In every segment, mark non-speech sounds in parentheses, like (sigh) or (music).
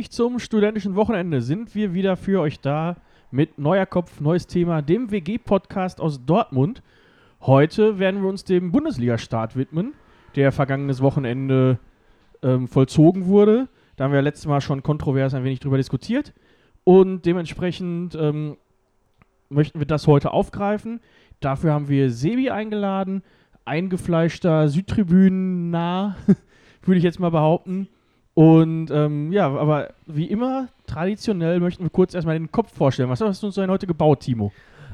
Pünktlich zum studentischen Wochenende sind wir wieder für euch da mit neuer Kopf, neues Thema, dem WG-Podcast aus Dortmund. Heute werden wir uns dem Bundesliga-Start widmen, der vergangenes Wochenende ähm, vollzogen wurde. Da haben wir letztes Mal schon kontrovers ein wenig drüber diskutiert. Und dementsprechend ähm, möchten wir das heute aufgreifen. Dafür haben wir Sebi eingeladen, eingefleischter Südtribünen nah, (laughs) würde ich jetzt mal behaupten. Und ähm, ja, aber wie immer, traditionell möchten wir kurz erstmal den Kopf vorstellen. Was hast du uns denn heute gebaut, Timo?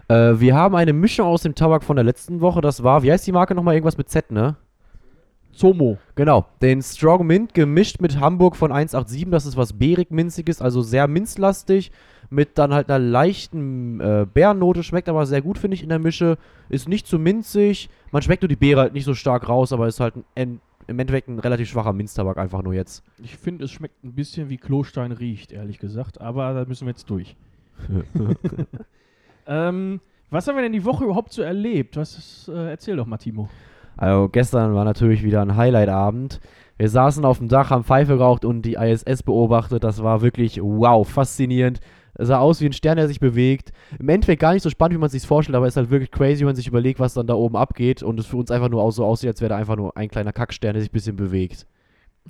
Äh, wir haben eine Mischung aus dem Tabak von der letzten Woche. Das war, wie heißt die Marke nochmal? Irgendwas mit Z, ne? Zomo. Genau, den Strong Mint gemischt mit Hamburg von 187. Das ist was Beerig-Minziges, also sehr minzlastig. Mit dann halt einer leichten äh, Beerennote. Schmeckt aber sehr gut, finde ich, in der Mische. Ist nicht zu minzig. Man schmeckt nur die Beere halt nicht so stark raus, aber ist halt ein, im Endeffekt ein relativ schwacher Minztabak einfach nur jetzt. Ich finde, es schmeckt ein bisschen wie Klostein riecht, ehrlich gesagt. Aber da müssen wir jetzt durch. (laughs) (laughs) ähm, was haben wir denn die Woche überhaupt so erlebt? Was ist, äh, erzähl doch mal, Timo. Also gestern war natürlich wieder ein Highlight-Abend. Wir saßen auf dem Dach, haben Pfeife geraucht und die ISS beobachtet. Das war wirklich wow, faszinierend. Es sah aus wie ein Stern, der sich bewegt. Im Endeffekt gar nicht so spannend, wie man es sich vorstellt, aber es ist halt wirklich crazy, wenn man sich überlegt, was dann da oben abgeht und es für uns einfach nur so aussieht, als wäre da einfach nur ein kleiner Kackstern, der sich ein bisschen bewegt.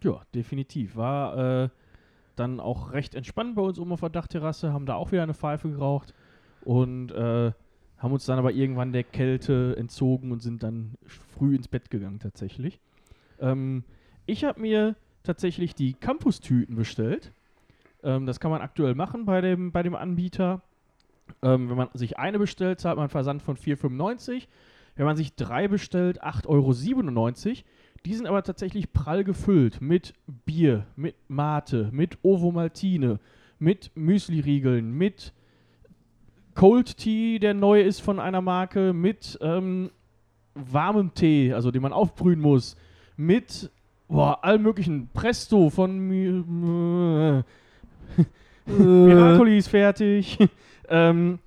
Ja, definitiv. War äh, dann auch recht entspannt bei uns oben auf der Dachterrasse, haben da auch wieder eine Pfeife geraucht und äh, haben uns dann aber irgendwann der Kälte entzogen und sind dann früh ins Bett gegangen tatsächlich. Ähm, ich habe mir tatsächlich die Campus-Tüten bestellt. Ähm, das kann man aktuell machen bei dem, bei dem Anbieter. Ähm, wenn man sich eine bestellt, zahlt man Versand von 4,95. Wenn man sich drei bestellt, 8,97 Euro. Die sind aber tatsächlich prall gefüllt mit Bier, mit Mate, mit Ovo Maltine, mit Müsli-Riegeln, mit Cold Tea, der neu ist von einer Marke, mit ähm, warmem Tee, also den man aufbrühen muss, mit boah, allem möglichen Presto von Miracoli ist fertig. (laughs) ähm,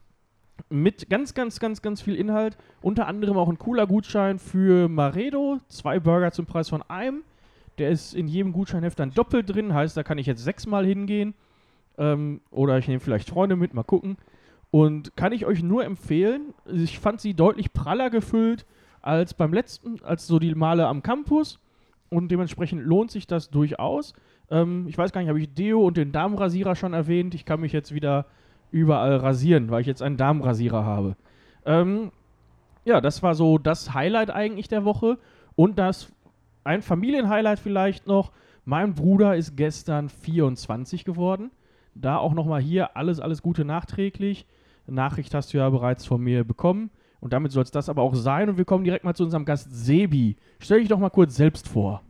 mit ganz, ganz, ganz, ganz viel Inhalt. Unter anderem auch ein cooler Gutschein für Maredo. Zwei Burger zum Preis von einem. Der ist in jedem Gutscheinheft dann doppelt drin. Heißt, da kann ich jetzt sechsmal hingehen. Ähm, oder ich nehme vielleicht Freunde mit, mal gucken. Und kann ich euch nur empfehlen. Ich fand sie deutlich praller gefüllt als beim letzten, als so die Male am Campus. Und dementsprechend lohnt sich das durchaus. Ähm, ich weiß gar nicht, habe ich Deo und den Damenrasierer schon erwähnt? Ich kann mich jetzt wieder überall rasieren, weil ich jetzt einen Damenrasierer habe. Ähm, ja, das war so das Highlight eigentlich der Woche. Und das ein Familienhighlight vielleicht noch. Mein Bruder ist gestern 24 geworden. Da auch nochmal hier alles, alles Gute nachträglich. Nachricht hast du ja bereits von mir bekommen. Und damit soll es das aber auch sein. Und wir kommen direkt mal zu unserem Gast Sebi. Stell dich doch mal kurz selbst vor.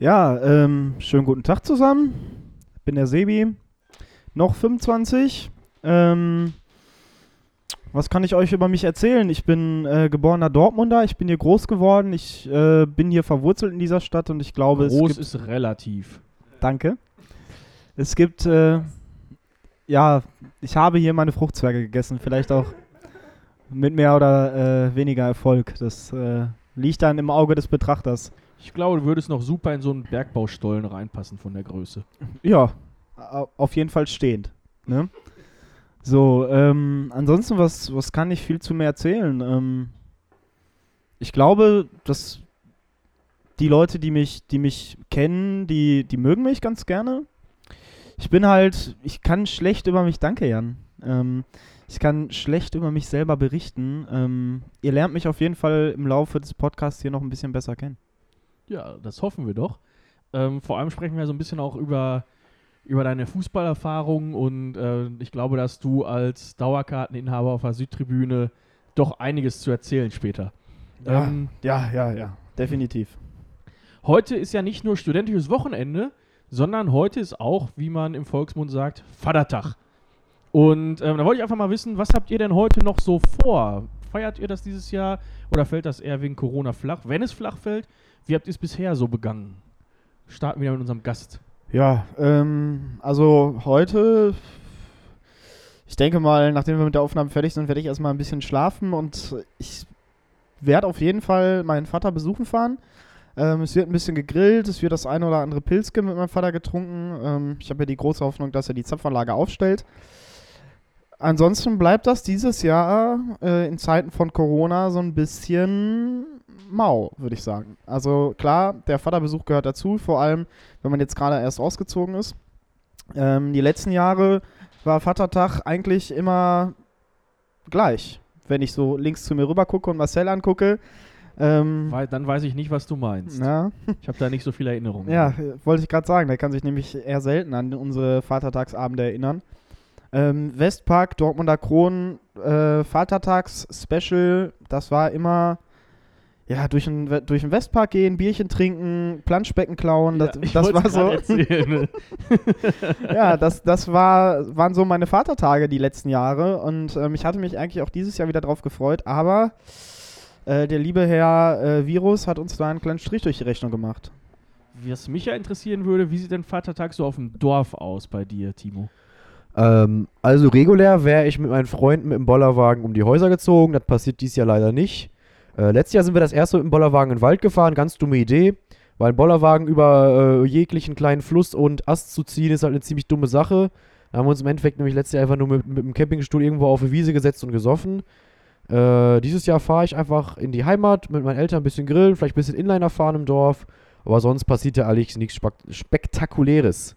Ja, ähm, schönen guten Tag zusammen. Ich bin der Sebi, noch 25. Ähm, was kann ich euch über mich erzählen? Ich bin äh, geborener Dortmunder, ich bin hier groß geworden, ich äh, bin hier verwurzelt in dieser Stadt und ich glaube, es Groß gibt... ist relativ. Danke. Es gibt, äh, ja, ich habe hier meine Fruchtzwerge gegessen, vielleicht auch mit mehr oder äh, weniger Erfolg. Das äh, liegt dann im Auge des Betrachters. Ich glaube, du würdest noch super in so einen Bergbaustollen reinpassen von der Größe. Ja, au- auf jeden Fall stehend. Ne? So, ähm, ansonsten, was, was kann ich viel zu mir erzählen? Ähm, ich glaube, dass die Leute, die mich, die mich kennen, die, die mögen mich ganz gerne. Ich bin halt, ich kann schlecht über mich, danke Jan. Ähm, ich kann schlecht über mich selber berichten. Ähm, ihr lernt mich auf jeden Fall im Laufe des Podcasts hier noch ein bisschen besser kennen. Ja, das hoffen wir doch. Ähm, vor allem sprechen wir so ein bisschen auch über, über deine Fußballerfahrung und äh, ich glaube, dass du als Dauerkarteninhaber auf der Südtribüne doch einiges zu erzählen später. Ja. Ähm, Ja, ja, ja, definitiv. heute ist ja nicht nur studentisches Wochenende, sondern heute ist auch, wie man im Volksmund sagt, Vatertag. Und ähm, da wollte ich einfach mal wissen, was habt ihr denn heute noch so vor? Feiert ihr das dieses Jahr oder fällt das eher wegen Corona flach? Wenn es flach fällt, wie habt ihr es bisher so begangen? Starten wir mit unserem Gast. Ja, ähm, also heute, ich denke mal, nachdem wir mit der Aufnahme fertig sind, werde ich erstmal ein bisschen schlafen und ich werde auf jeden Fall meinen Vater besuchen fahren. Ähm, es wird ein bisschen gegrillt, es wird das eine oder andere Pilzke mit meinem Vater getrunken. Ähm, ich habe ja die große Hoffnung, dass er die Zapfanlage aufstellt. Ansonsten bleibt das dieses Jahr äh, in Zeiten von Corona so ein bisschen mau, würde ich sagen. Also klar, der Vaterbesuch gehört dazu, vor allem wenn man jetzt gerade erst ausgezogen ist. Ähm, die letzten Jahre war Vatertag eigentlich immer gleich. Wenn ich so links zu mir rüber gucke und Marcel angucke. Ähm, Weil, dann weiß ich nicht, was du meinst. ja, Ich habe da nicht so viele Erinnerungen. ja, wollte ich gerade sagen. Der kann sich nämlich eher selten an unsere Vatertagsabende erinnern. Ähm, Westpark, Dortmunder Kronen, äh, Vatertags-Special, das war immer ja, durch den, durch den Westpark gehen, Bierchen trinken, Planschbecken klauen, das, Ja, ich das war so. Erzählen, ne? (laughs) (laughs) ja, das, das war, waren so meine Vatertage die letzten Jahre und ähm, ich hatte mich eigentlich auch dieses Jahr wieder drauf gefreut, aber äh, der liebe Herr äh, Virus hat uns da einen kleinen Strich durch die Rechnung gemacht. Was mich ja interessieren würde, wie sieht denn Vatertag so auf dem Dorf aus bei dir, Timo? Ähm, also regulär wäre ich mit meinen Freunden mit dem Bollerwagen um die Häuser gezogen. Das passiert dieses Jahr leider nicht. Äh, letztes Jahr sind wir das erste mit dem Bollerwagen in den Wald gefahren. Ganz dumme Idee. Weil ein Bollerwagen über äh, jeglichen kleinen Fluss und Ast zu ziehen, ist halt eine ziemlich dumme Sache. Da haben wir uns im Endeffekt nämlich letztes Jahr einfach nur mit, mit dem Campingstuhl irgendwo auf eine Wiese gesetzt und gesoffen. Äh, dieses Jahr fahre ich einfach in die Heimat mit meinen Eltern ein bisschen grillen, vielleicht ein bisschen Inliner fahren im Dorf. Aber sonst passiert ja eigentlich nichts Spek- Spektakuläres.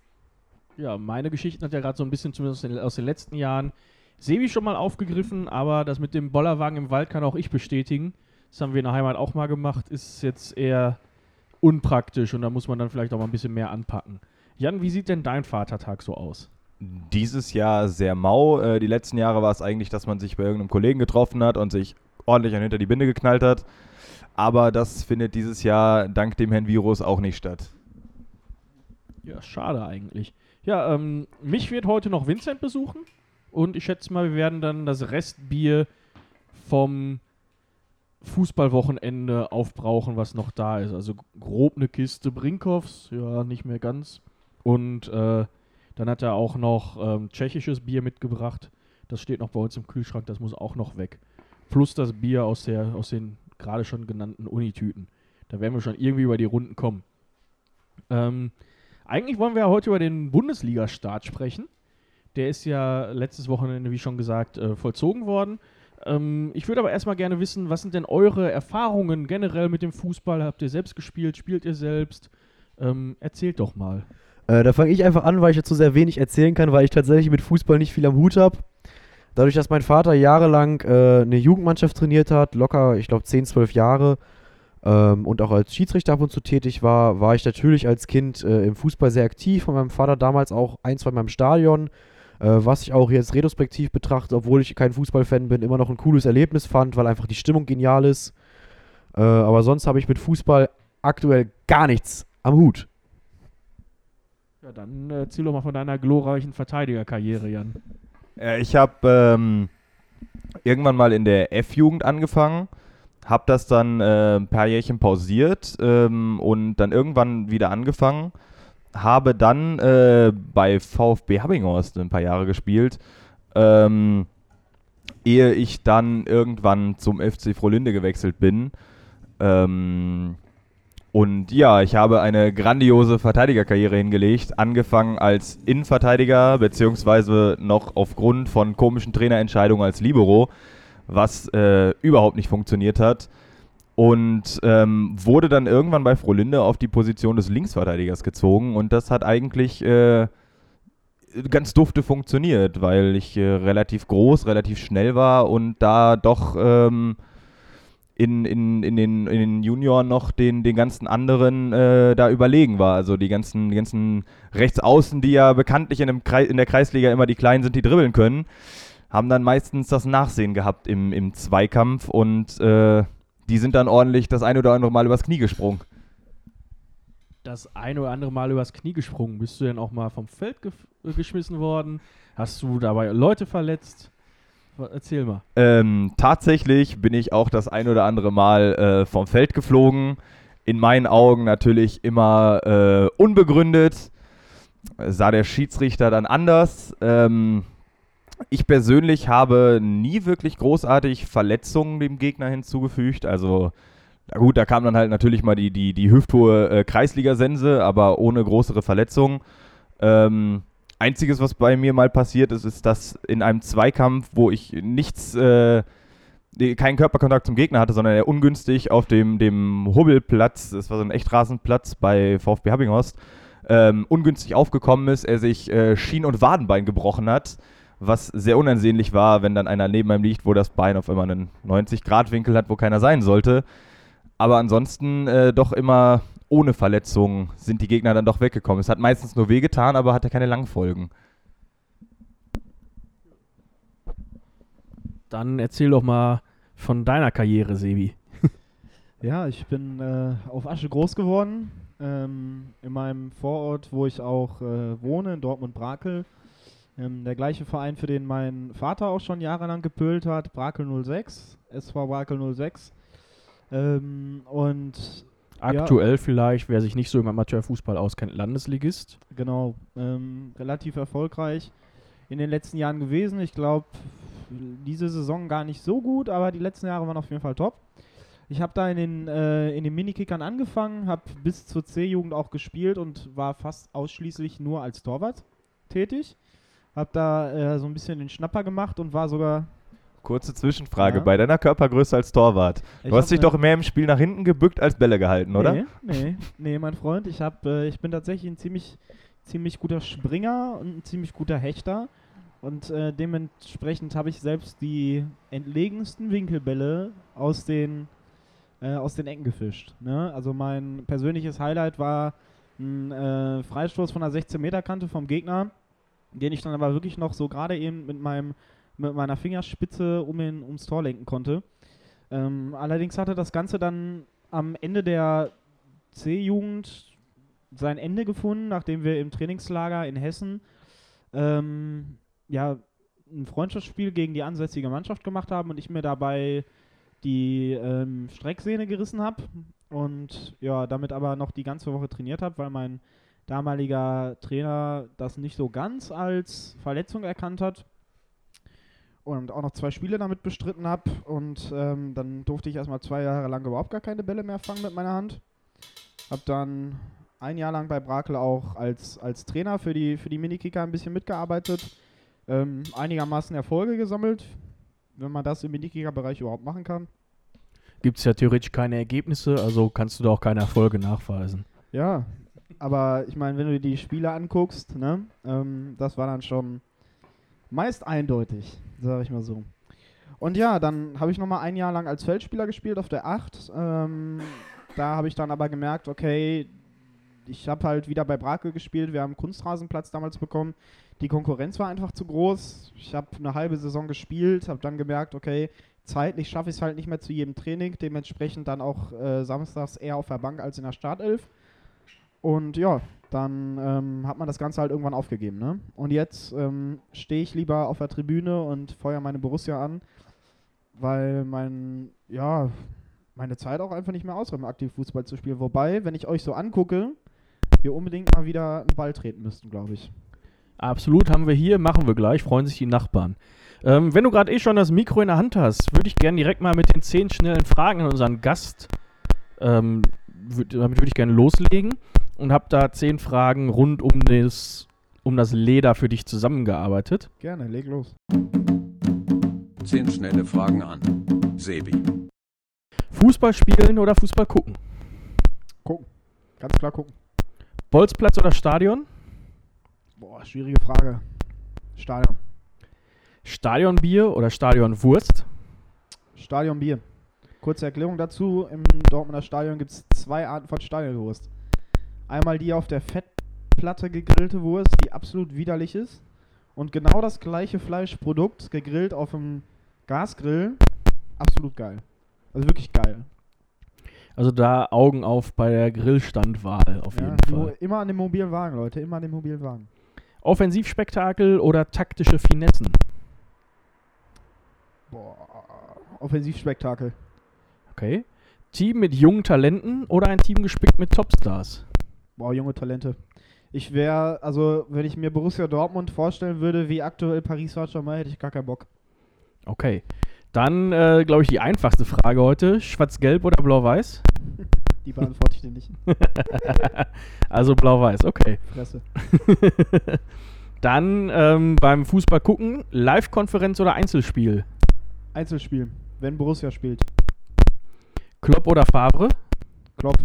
Ja, meine Geschichten hat ja gerade so ein bisschen zumindest aus den, aus den letzten Jahren Sebi schon mal aufgegriffen, aber das mit dem Bollerwagen im Wald kann auch ich bestätigen. Das haben wir in der Heimat auch mal gemacht, ist jetzt eher unpraktisch und da muss man dann vielleicht auch mal ein bisschen mehr anpacken. Jan, wie sieht denn dein Vatertag so aus? Dieses Jahr sehr mau. Äh, die letzten Jahre war es eigentlich, dass man sich bei irgendeinem Kollegen getroffen hat und sich ordentlich an hinter die Binde geknallt hat. Aber das findet dieses Jahr dank dem Herrn Virus auch nicht statt. Ja, schade eigentlich. Ja, ähm, mich wird heute noch Vincent besuchen und ich schätze mal, wir werden dann das Restbier vom Fußballwochenende aufbrauchen, was noch da ist. Also grob eine Kiste Brinkhoffs, ja, nicht mehr ganz. Und äh, dann hat er auch noch ähm, tschechisches Bier mitgebracht. Das steht noch bei uns im Kühlschrank, das muss auch noch weg. Plus das Bier aus, der, aus den gerade schon genannten Unitüten. Da werden wir schon irgendwie über die Runden kommen. Ähm, eigentlich wollen wir ja heute über den Bundesliga-Start sprechen. Der ist ja letztes Wochenende, wie schon gesagt, äh, vollzogen worden. Ähm, ich würde aber erstmal gerne wissen, was sind denn eure Erfahrungen generell mit dem Fußball? Habt ihr selbst gespielt? Spielt ihr selbst? Ähm, erzählt doch mal. Äh, da fange ich einfach an, weil ich dazu sehr wenig erzählen kann, weil ich tatsächlich mit Fußball nicht viel am Hut habe. Dadurch, dass mein Vater jahrelang äh, eine Jugendmannschaft trainiert hat, locker, ich glaube, 10, 12 Jahre, ähm, und auch als Schiedsrichter ab und zu tätig war, war ich natürlich als Kind äh, im Fußball sehr aktiv. Von meinem Vater damals auch ein, zwei Mal im Stadion, äh, was ich auch jetzt retrospektiv betrachte, obwohl ich kein Fußballfan bin, immer noch ein cooles Erlebnis fand, weil einfach die Stimmung genial ist. Äh, aber sonst habe ich mit Fußball aktuell gar nichts am Hut. Ja, dann äh, erzähl doch mal von deiner glorreichen Verteidigerkarriere, Jan. Äh, ich habe ähm, irgendwann mal in der F-Jugend angefangen, habe das dann äh, ein paar Jährchen pausiert ähm, und dann irgendwann wieder angefangen. Habe dann äh, bei VfB Habbinghorst ein paar Jahre gespielt, ähm, ehe ich dann irgendwann zum FC Frohlinde gewechselt bin. Ähm, und ja, ich habe eine grandiose Verteidigerkarriere hingelegt, angefangen als Innenverteidiger, beziehungsweise noch aufgrund von komischen Trainerentscheidungen als Libero, was äh, überhaupt nicht funktioniert hat. Und ähm, wurde dann irgendwann bei Frohlinde auf die Position des Linksverteidigers gezogen und das hat eigentlich äh, ganz dufte funktioniert, weil ich äh, relativ groß, relativ schnell war und da doch ähm, in, in, in, den, in den Junioren noch den, den ganzen anderen äh, da überlegen war. Also die ganzen, die ganzen Rechtsaußen, die ja bekanntlich in, dem Kreis, in der Kreisliga immer die Kleinen sind, die dribbeln können, haben dann meistens das Nachsehen gehabt im, im Zweikampf und äh, die sind dann ordentlich das ein oder andere Mal übers Knie gesprungen. Das ein oder andere Mal übers Knie gesprungen. Bist du denn auch mal vom Feld gef- äh, geschmissen worden? Hast du dabei Leute verletzt? Erzähl mal. Ähm, tatsächlich bin ich auch das ein oder andere Mal äh, vom Feld geflogen. In meinen Augen natürlich immer äh, unbegründet. Sah der Schiedsrichter dann anders. Ähm, Ich persönlich habe nie wirklich großartig Verletzungen dem Gegner hinzugefügt. Also, na gut, da kam dann halt natürlich mal die, die, die hüfthohe äh, Kreisliga-Sense, aber ohne größere Verletzungen. Ähm, einziges, was bei mir mal passiert ist, ist, dass in einem Zweikampf, wo ich nichts, äh, keinen Körperkontakt zum Gegner hatte, sondern er ungünstig auf dem, dem Hubbelplatz, das war so ein Echtrasenplatz bei VfB Habbinghorst, ähm, ungünstig aufgekommen ist, er sich äh, Schien- und Wadenbein gebrochen hat, was sehr unansehnlich war, wenn dann einer neben einem liegt, wo das Bein auf immer einen 90-Grad-Winkel hat, wo keiner sein sollte. Aber ansonsten äh, doch immer ohne Verletzungen sind die Gegner dann doch weggekommen. Es hat meistens nur wehgetan, aber hatte keine Langfolgen. Dann erzähl doch mal von deiner Karriere, Sebi. (laughs) Ja, ich bin äh, auf Asche groß geworden. Ähm, in meinem Vorort, wo ich auch äh, wohne, in Dortmund-Brakel. Ähm, der gleiche Verein, für den mein Vater auch schon jahrelang gepölt hat, Brakel 06, SV Brakel 06. Ähm, und Aktuell vielleicht, wer sich nicht so im Amateurfußball auskennt, Landesligist. genau, ähm, relativ erfolgreich in den letzten Jahren gewesen. Ich glaube, diese Saison gar nicht so gut, aber die letzten Jahre waren auf jeden Fall top. Ich habe da in den, äh, in den Minikickern angefangen, habe bis zur C-Jugend auch gespielt und war fast ausschließlich nur als Torwart tätig. Habe da äh, so ein bisschen den Schnapper gemacht und war sogar. Kurze Zwischenfrage, Ja. bei deiner Körpergröße als Torwart. Ich Du hast hab dich doch mehr im Spiel nach hinten gebückt als Bälle gehalten, oder? Nee, nee, nee, mein Freund. Ich, hab, äh, ich bin tatsächlich ein ziemlich, ziemlich guter Springer und ein ziemlich guter Hechter. Und äh, dementsprechend habe ich selbst die entlegensten Winkelbälle aus den, äh, aus den Ecken gefischt. Ne? Also mein persönliches Highlight war ein äh, Freistoß von der 16-Meter-Kante vom Gegner, den ich dann aber wirklich noch so gerade eben mit, meinem, mit meiner Fingerspitze um ihn, ums Tor lenken konnte. Ähm, allerdings hatte das Ganze dann am Ende der C-Jugend sein Ende gefunden, nachdem wir im Trainingslager in Hessen ähm, ja, ein Freundschaftsspiel gegen die ansässige Mannschaft gemacht haben und ich mir dabei die ähm, Strecksehne gerissen habe und ja, damit aber noch die ganze Woche trainiert habe, weil mein damaliger Trainer das nicht so ganz als Verletzung erkannt hat und auch noch zwei Spiele damit bestritten habe und ähm, dann durfte ich erstmal zwei Jahre lang überhaupt gar keine Bälle mehr fangen mit meiner Hand. Hab dann ein Jahr lang bei Brakel auch als, als Trainer für die, für die Minikicker ein bisschen mitgearbeitet, ähm, einigermaßen Erfolge gesammelt, wenn man das im Minikicker-Bereich überhaupt machen kann. Gibt es ja theoretisch keine Ergebnisse, also kannst du da auch keine Erfolge nachweisen. Ja, aber ich meine, wenn du dir die Spiele anguckst, ne, ähm, das war dann schon meist eindeutig, sage ich mal so. Und ja, dann habe ich nochmal ein Jahr lang als Feldspieler gespielt auf der 8. Ähm, da habe ich dann aber gemerkt, okay, ich habe halt wieder bei Brakel gespielt. Wir haben Kunstrasenplatz damals bekommen. Die Konkurrenz war einfach zu groß. Ich habe eine halbe Saison gespielt, habe dann gemerkt, okay, zeitlich schaffe ich es halt nicht mehr zu jedem Training. Dementsprechend dann auch äh, samstags eher auf der Bank als in der Startelf. Und ja, dann ähm, hat man das Ganze halt irgendwann aufgegeben. Ne? Und jetzt ähm, stehe ich lieber auf der Tribüne und feuer meine Borussia an, weil mein, ja, meine Zeit auch einfach nicht mehr um aktiv Fußball zu spielen. Wobei, wenn ich euch so angucke, wir unbedingt mal wieder einen Ball treten müssten, glaube ich. Absolut, haben wir hier, machen wir gleich, freuen sich die Nachbarn. Ähm, wenn du gerade eh schon das Mikro in der Hand hast, würde ich gerne direkt mal mit den zehn schnellen Fragen an unseren Gast, ähm, damit würde ich gerne loslegen und habe da zehn Fragen rund um das, um das Leder für dich zusammengearbeitet. Gerne, leg los. Zehn schnelle Fragen an. Sebi. Fußball spielen oder Fußball gucken? Ganz klar gucken. Bolzplatz oder Stadion? Boah, schwierige Frage. Stadion. Stadionbier oder Stadionwurst? Stadionbier. Kurze Erklärung dazu. Im Dortmunder Stadion gibt es zwei Arten von Stadionwurst. Einmal die auf der Fettplatte gegrillte Wurst, die absolut widerlich ist. Und genau das gleiche Fleischprodukt, gegrillt auf dem Gasgrill, absolut geil. Also wirklich geil. Also da Augen auf bei der Grillstandwahl auf Ja, jeden Fall. immer an dem mobilen Wagen, Leute. Immer an dem mobilen Wagen. Offensivspektakel oder taktische Finessen? Boah. Offensivspektakel. Okay. Team mit jungen Talenten oder ein Team gespickt mit Topstars? Boah, junge Talente. Ich wäre, also wenn ich mir Borussia Dortmund vorstellen würde, wie aktuell Paris Saint-Germain, hätte ich gar keinen Bock. Okay. Dann, äh, glaube ich, die einfachste Frage heute. Schwarz-Gelb oder Blau-Weiß? (laughs) Die beantworte ich dir nicht. (laughs) also Blau-Weiß, okay. Fresse. (laughs) Dann ähm, beim Fußball gucken, Live-Konferenz oder Einzelspiel? Einzelspiel, wenn Borussia spielt. Klopp oder Favre? Klopp.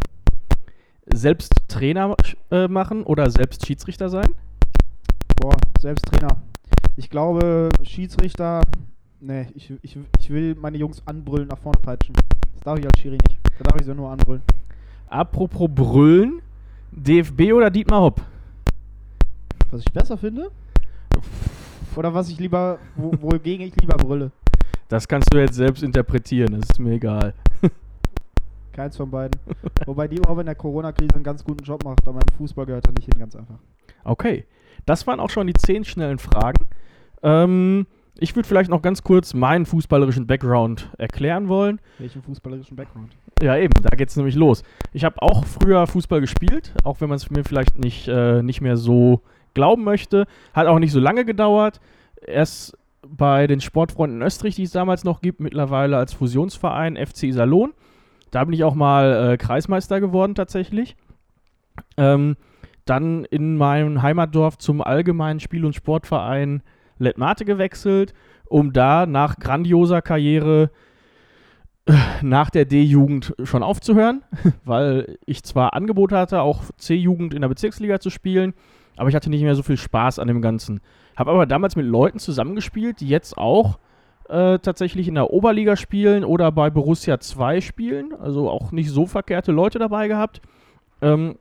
Selbst Trainer äh, machen oder selbst Schiedsrichter sein? Boah, selbst Trainer. Ich glaube, Schiedsrichter, nee, ich, ich, ich will meine Jungs anbrüllen, nach vorne peitschen. Das darf ich als Schiri nicht. Da darf ich sie nur anbrüllen. Apropos Brüllen, DFB oder Dietmar Hopp? Was ich besser finde? Oder was ich lieber, wo, wogegen ich lieber brülle? Das kannst du jetzt selbst interpretieren, das ist mir egal. Keins von beiden. (laughs) Wobei die auch in der Corona-Krise einen ganz guten Job macht, aber im Fußball gehört er nicht hin, ganz einfach. Okay, das waren auch schon die zehn schnellen Fragen. Ähm, ich würde vielleicht noch ganz kurz meinen fußballerischen Background erklären wollen. Welchen fußballerischen Background? Ja, eben, da geht es nämlich los. Ich habe auch früher Fußball gespielt, auch wenn man es mir vielleicht nicht, äh, nicht mehr so glauben möchte. Hat auch nicht so lange gedauert. Erst bei den Sportfreunden Österreich, die es damals noch gibt, mittlerweile als Fusionsverein FC Iserlohn. Da bin ich auch mal äh, Kreismeister geworden tatsächlich. Ähm, dann in meinem Heimatdorf zum allgemeinen Spiel- und Sportverein Letmate gewechselt, um da nach grandioser Karriere äh, nach der D-Jugend schon aufzuhören, (laughs) weil ich zwar Angebot hatte, auch C-Jugend in der Bezirksliga zu spielen, aber ich hatte nicht mehr so viel Spaß an dem Ganzen. Habe aber damals mit Leuten zusammengespielt, die jetzt auch äh, tatsächlich in der Oberliga spielen oder bei Borussia 2 spielen. Also auch nicht so verkehrte Leute dabei gehabt. Ähm,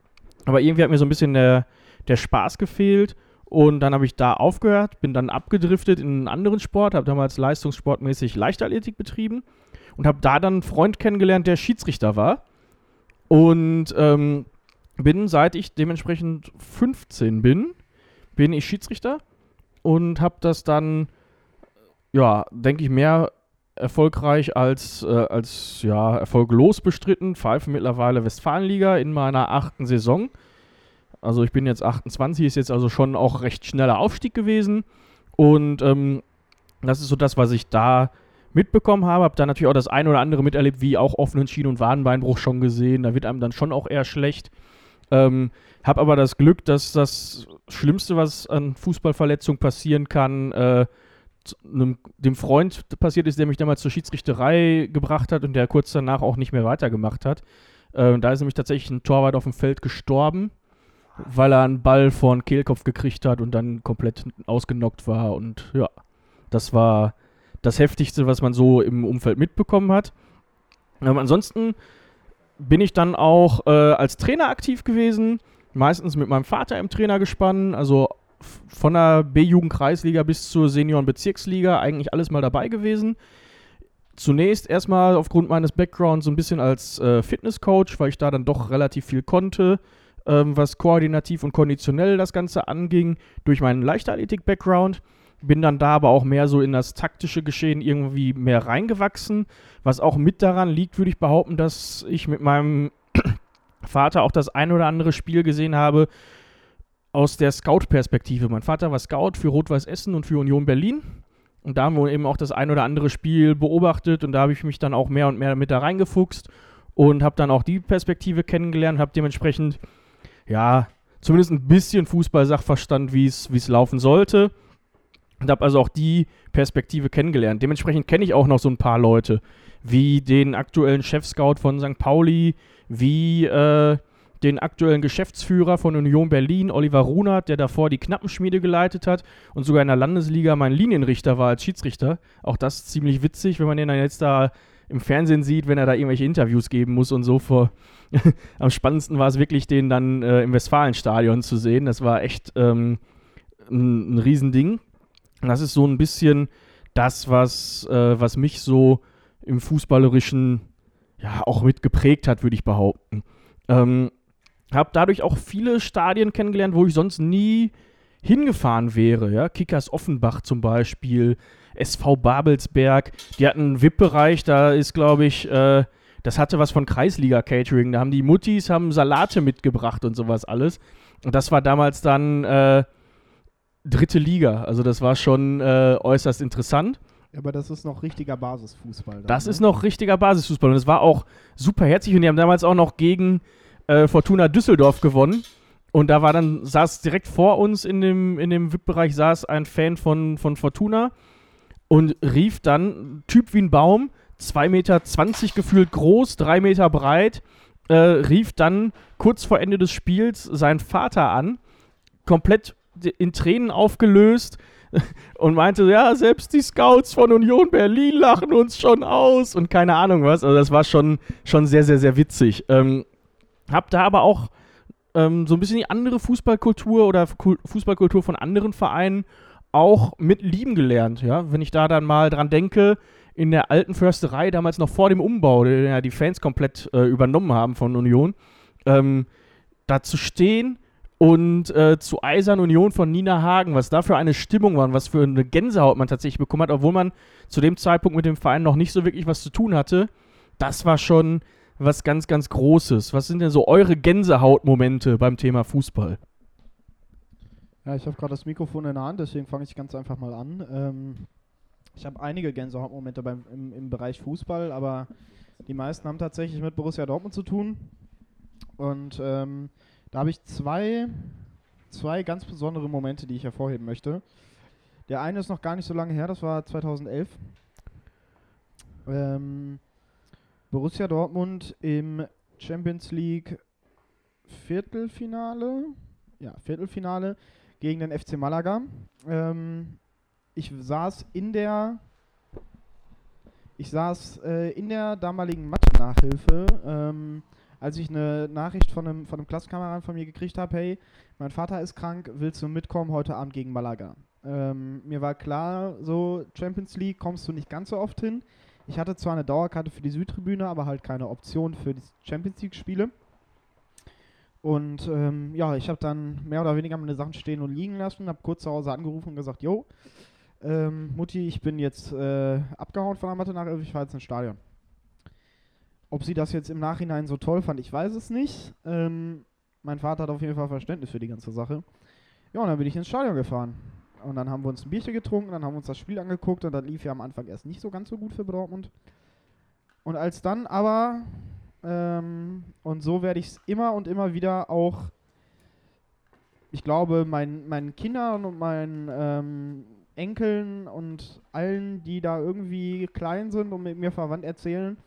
aber irgendwie hat mir so ein bisschen der, der Spaß gefehlt. Und dann habe ich da aufgehört, bin dann abgedriftet in einen anderen Sport, habe damals leistungssportmäßig Leichtathletik betrieben und habe da dann einen Freund kennengelernt, der Schiedsrichter war. Und ähm, bin, seit ich dementsprechend 15 bin, bin ich Schiedsrichter und habe das dann, ja, denke ich, mehr erfolgreich als, äh, als ja, erfolglos bestritten. Pfeife mittlerweile Westfalenliga in meiner achten Saison. Also ich bin jetzt 28, ist jetzt also schon auch recht schneller Aufstieg gewesen. Und ähm, das ist so das, was ich da mitbekommen habe. Habe da natürlich auch das eine oder andere miterlebt, wie auch offenen Schien- und Wadenbeinbruch schon gesehen. Da wird einem dann schon auch eher schlecht. Ähm, habe aber das Glück, dass das Schlimmste, was an Fußballverletzung passieren kann, äh, einem, dem Freund passiert ist, der mich damals zur Schiedsrichterei gebracht hat und der kurz danach auch nicht mehr weitergemacht hat. Äh, da ist nämlich tatsächlich ein Torwart auf dem Feld gestorben, weil er einen Ball vor den Kehlkopf gekriegt hat und dann komplett ausgenockt war. Und ja, das war das Heftigste, was man so im Umfeld mitbekommen hat. Ähm, ansonsten bin ich dann auch äh, als Trainer aktiv gewesen, meistens mit meinem Vater im Trainergespann, also von der B-Jugend-Kreisliga bis zur Senioren-Bezirksliga eigentlich alles mal dabei gewesen. Zunächst erstmal aufgrund meines Backgrounds so ein bisschen als äh, Fitnesscoach, weil ich da dann doch relativ viel konnte, ähm, was koordinativ und konditionell das Ganze anging, durch meinen Leichtathletik-Background. Bin dann da aber auch mehr so in das taktische Geschehen irgendwie mehr reingewachsen, was auch mit daran liegt, würde ich behaupten, dass ich mit meinem (clears throat) Vater auch das ein oder andere Spiel gesehen habe aus der Scout-Perspektive. Mein Vater war Scout für Rot-Weiß Essen und für Union Berlin. Und da haben wir eben auch das ein oder andere Spiel beobachtet und da habe ich mich dann auch mehr und mehr mit da reingefuchst und habe dann auch die Perspektive kennengelernt, habe dementsprechend, ja, zumindest ein bisschen Fußball-Sachverstand, wie es laufen sollte. Und habe also auch die Perspektive kennengelernt. Dementsprechend kenne ich auch noch so ein paar Leute, wie den aktuellen Chef-Scout von St. Pauli, wie äh, den aktuellen Geschäftsführer von Union Berlin, Oliver Runert, der davor die Knappenschmiede geleitet hat und sogar in der Landesliga mein Linienrichter war als Schiedsrichter. Auch das ist ziemlich witzig, wenn man den dann jetzt da im Fernsehen sieht, wenn er da irgendwelche Interviews geben muss und so vor. (laughs) Am spannendsten war es wirklich, den dann äh, im Westfalenstadion zu sehen. Das war echt ähm, ein, ein Riesending. Und das ist so ein bisschen das, was, äh, was mich so im Fußballerischen ja auch mit geprägt hat, würde ich behaupten. Ähm, habe dadurch auch viele Stadien kennengelernt, wo ich sonst nie hingefahren wäre. Ja? Kickers Offenbach zum Beispiel, SV Babelsberg. Die hatten einen VIP-Bereich, da ist, glaube ich, äh, da das hatte was von Kreisliga-Catering. Da haben die Muttis haben Salate mitgebracht und sowas alles. Und das war damals dann äh, dritte Liga. Also das war schon äh, äußerst interessant. Aber das ist noch richtiger Basisfußball. dann, Das ne? ist noch richtiger Basisfußball. Und es war auch super herzlich. Und die haben damals auch noch gegen äh, Fortuna Düsseldorf gewonnen. Und da war dann, saß direkt vor uns in dem, in dem VIP-Bereich, saß ein Fan von, von Fortuna und rief dann, Typ wie ein Baum, 2,20 Meter gefühlt groß, 3 Meter breit, äh, rief dann kurz vor Ende des Spiels seinen Vater an, komplett in Tränen aufgelöst (laughs) und meinte, ja, selbst die Scouts von Union Berlin lachen uns schon aus und keine Ahnung was. Also das war schon, schon sehr, sehr, sehr witzig. Ähm, hab da aber auch ähm, so ein bisschen die andere Fußballkultur oder Fu- Fußballkultur von anderen Vereinen auch mit lieben gelernt. Ja? Wenn ich da dann mal dran denke, in der alten Försterei, damals noch vor dem Umbau, den ja die Fans komplett äh, übernommen haben von Union, ähm, da zu stehen und äh, zu Eisern Union von Nina Hagen, was da für eine Stimmung war und was für eine Gänsehaut man tatsächlich bekommen hat, obwohl man zu dem Zeitpunkt mit dem Verein noch nicht so wirklich was zu tun hatte, das war schon was ganz, ganz Großes. Was sind denn so eure Gänsehautmomente beim Thema Fußball? Ja, ich habe gerade das Mikrofon in der Hand, deswegen fange ich ganz einfach mal an. Ähm, ich habe einige Gänsehautmomente beim, im, im Bereich Fußball, aber die meisten haben tatsächlich mit Borussia Dortmund zu tun. Und ähm, da habe ich zwei, zwei ganz besondere Momente, die ich hervorheben möchte. Der eine ist noch gar nicht so lange her, das war 2011. Ähm, Borussia Dortmund im Champions League Viertelfinale. Ja, Viertelfinale gegen den FC Malaga. Ähm, ich saß in der ich saß äh, in der damaligen Mathe-Nachhilfe, ähm, als ich eine Nachricht von einem, von einem Klassenkameraden von mir gekriegt habe, hey, mein Vater ist krank, willst du mitkommen heute Abend gegen Malaga? Ähm, mir war klar, so Champions League kommst du nicht ganz so oft hin. Ich hatte zwar eine Dauerkarte für die Südtribüne, aber halt keine Option für die Champions League-Spiele. Und ähm, ja, ich habe dann mehr oder weniger meine Sachen stehen und liegen lassen, habe kurz zu Hause angerufen und gesagt, jo, ähm, Mutti, ich bin jetzt äh, abgehauen von der Mathe nach, ich fahre jetzt ins Stadion. Ob sie das jetzt im Nachhinein so toll fand, ich weiß es nicht. Ähm, mein Vater hat auf jeden Fall Verständnis für die ganze Sache. Ja, und dann bin ich ins Stadion gefahren. Und dann haben wir uns ein Bierchen getrunken, dann haben wir uns das Spiel angeguckt und das lief ja am Anfang erst nicht so ganz so gut für Dortmund. Und als dann aber, ähm, und so werde ich es immer und immer wieder auch, ich glaube, mein, meinen Kindern und meinen ähm, Enkeln und allen, die da irgendwie klein sind und mit mir verwandt erzählen,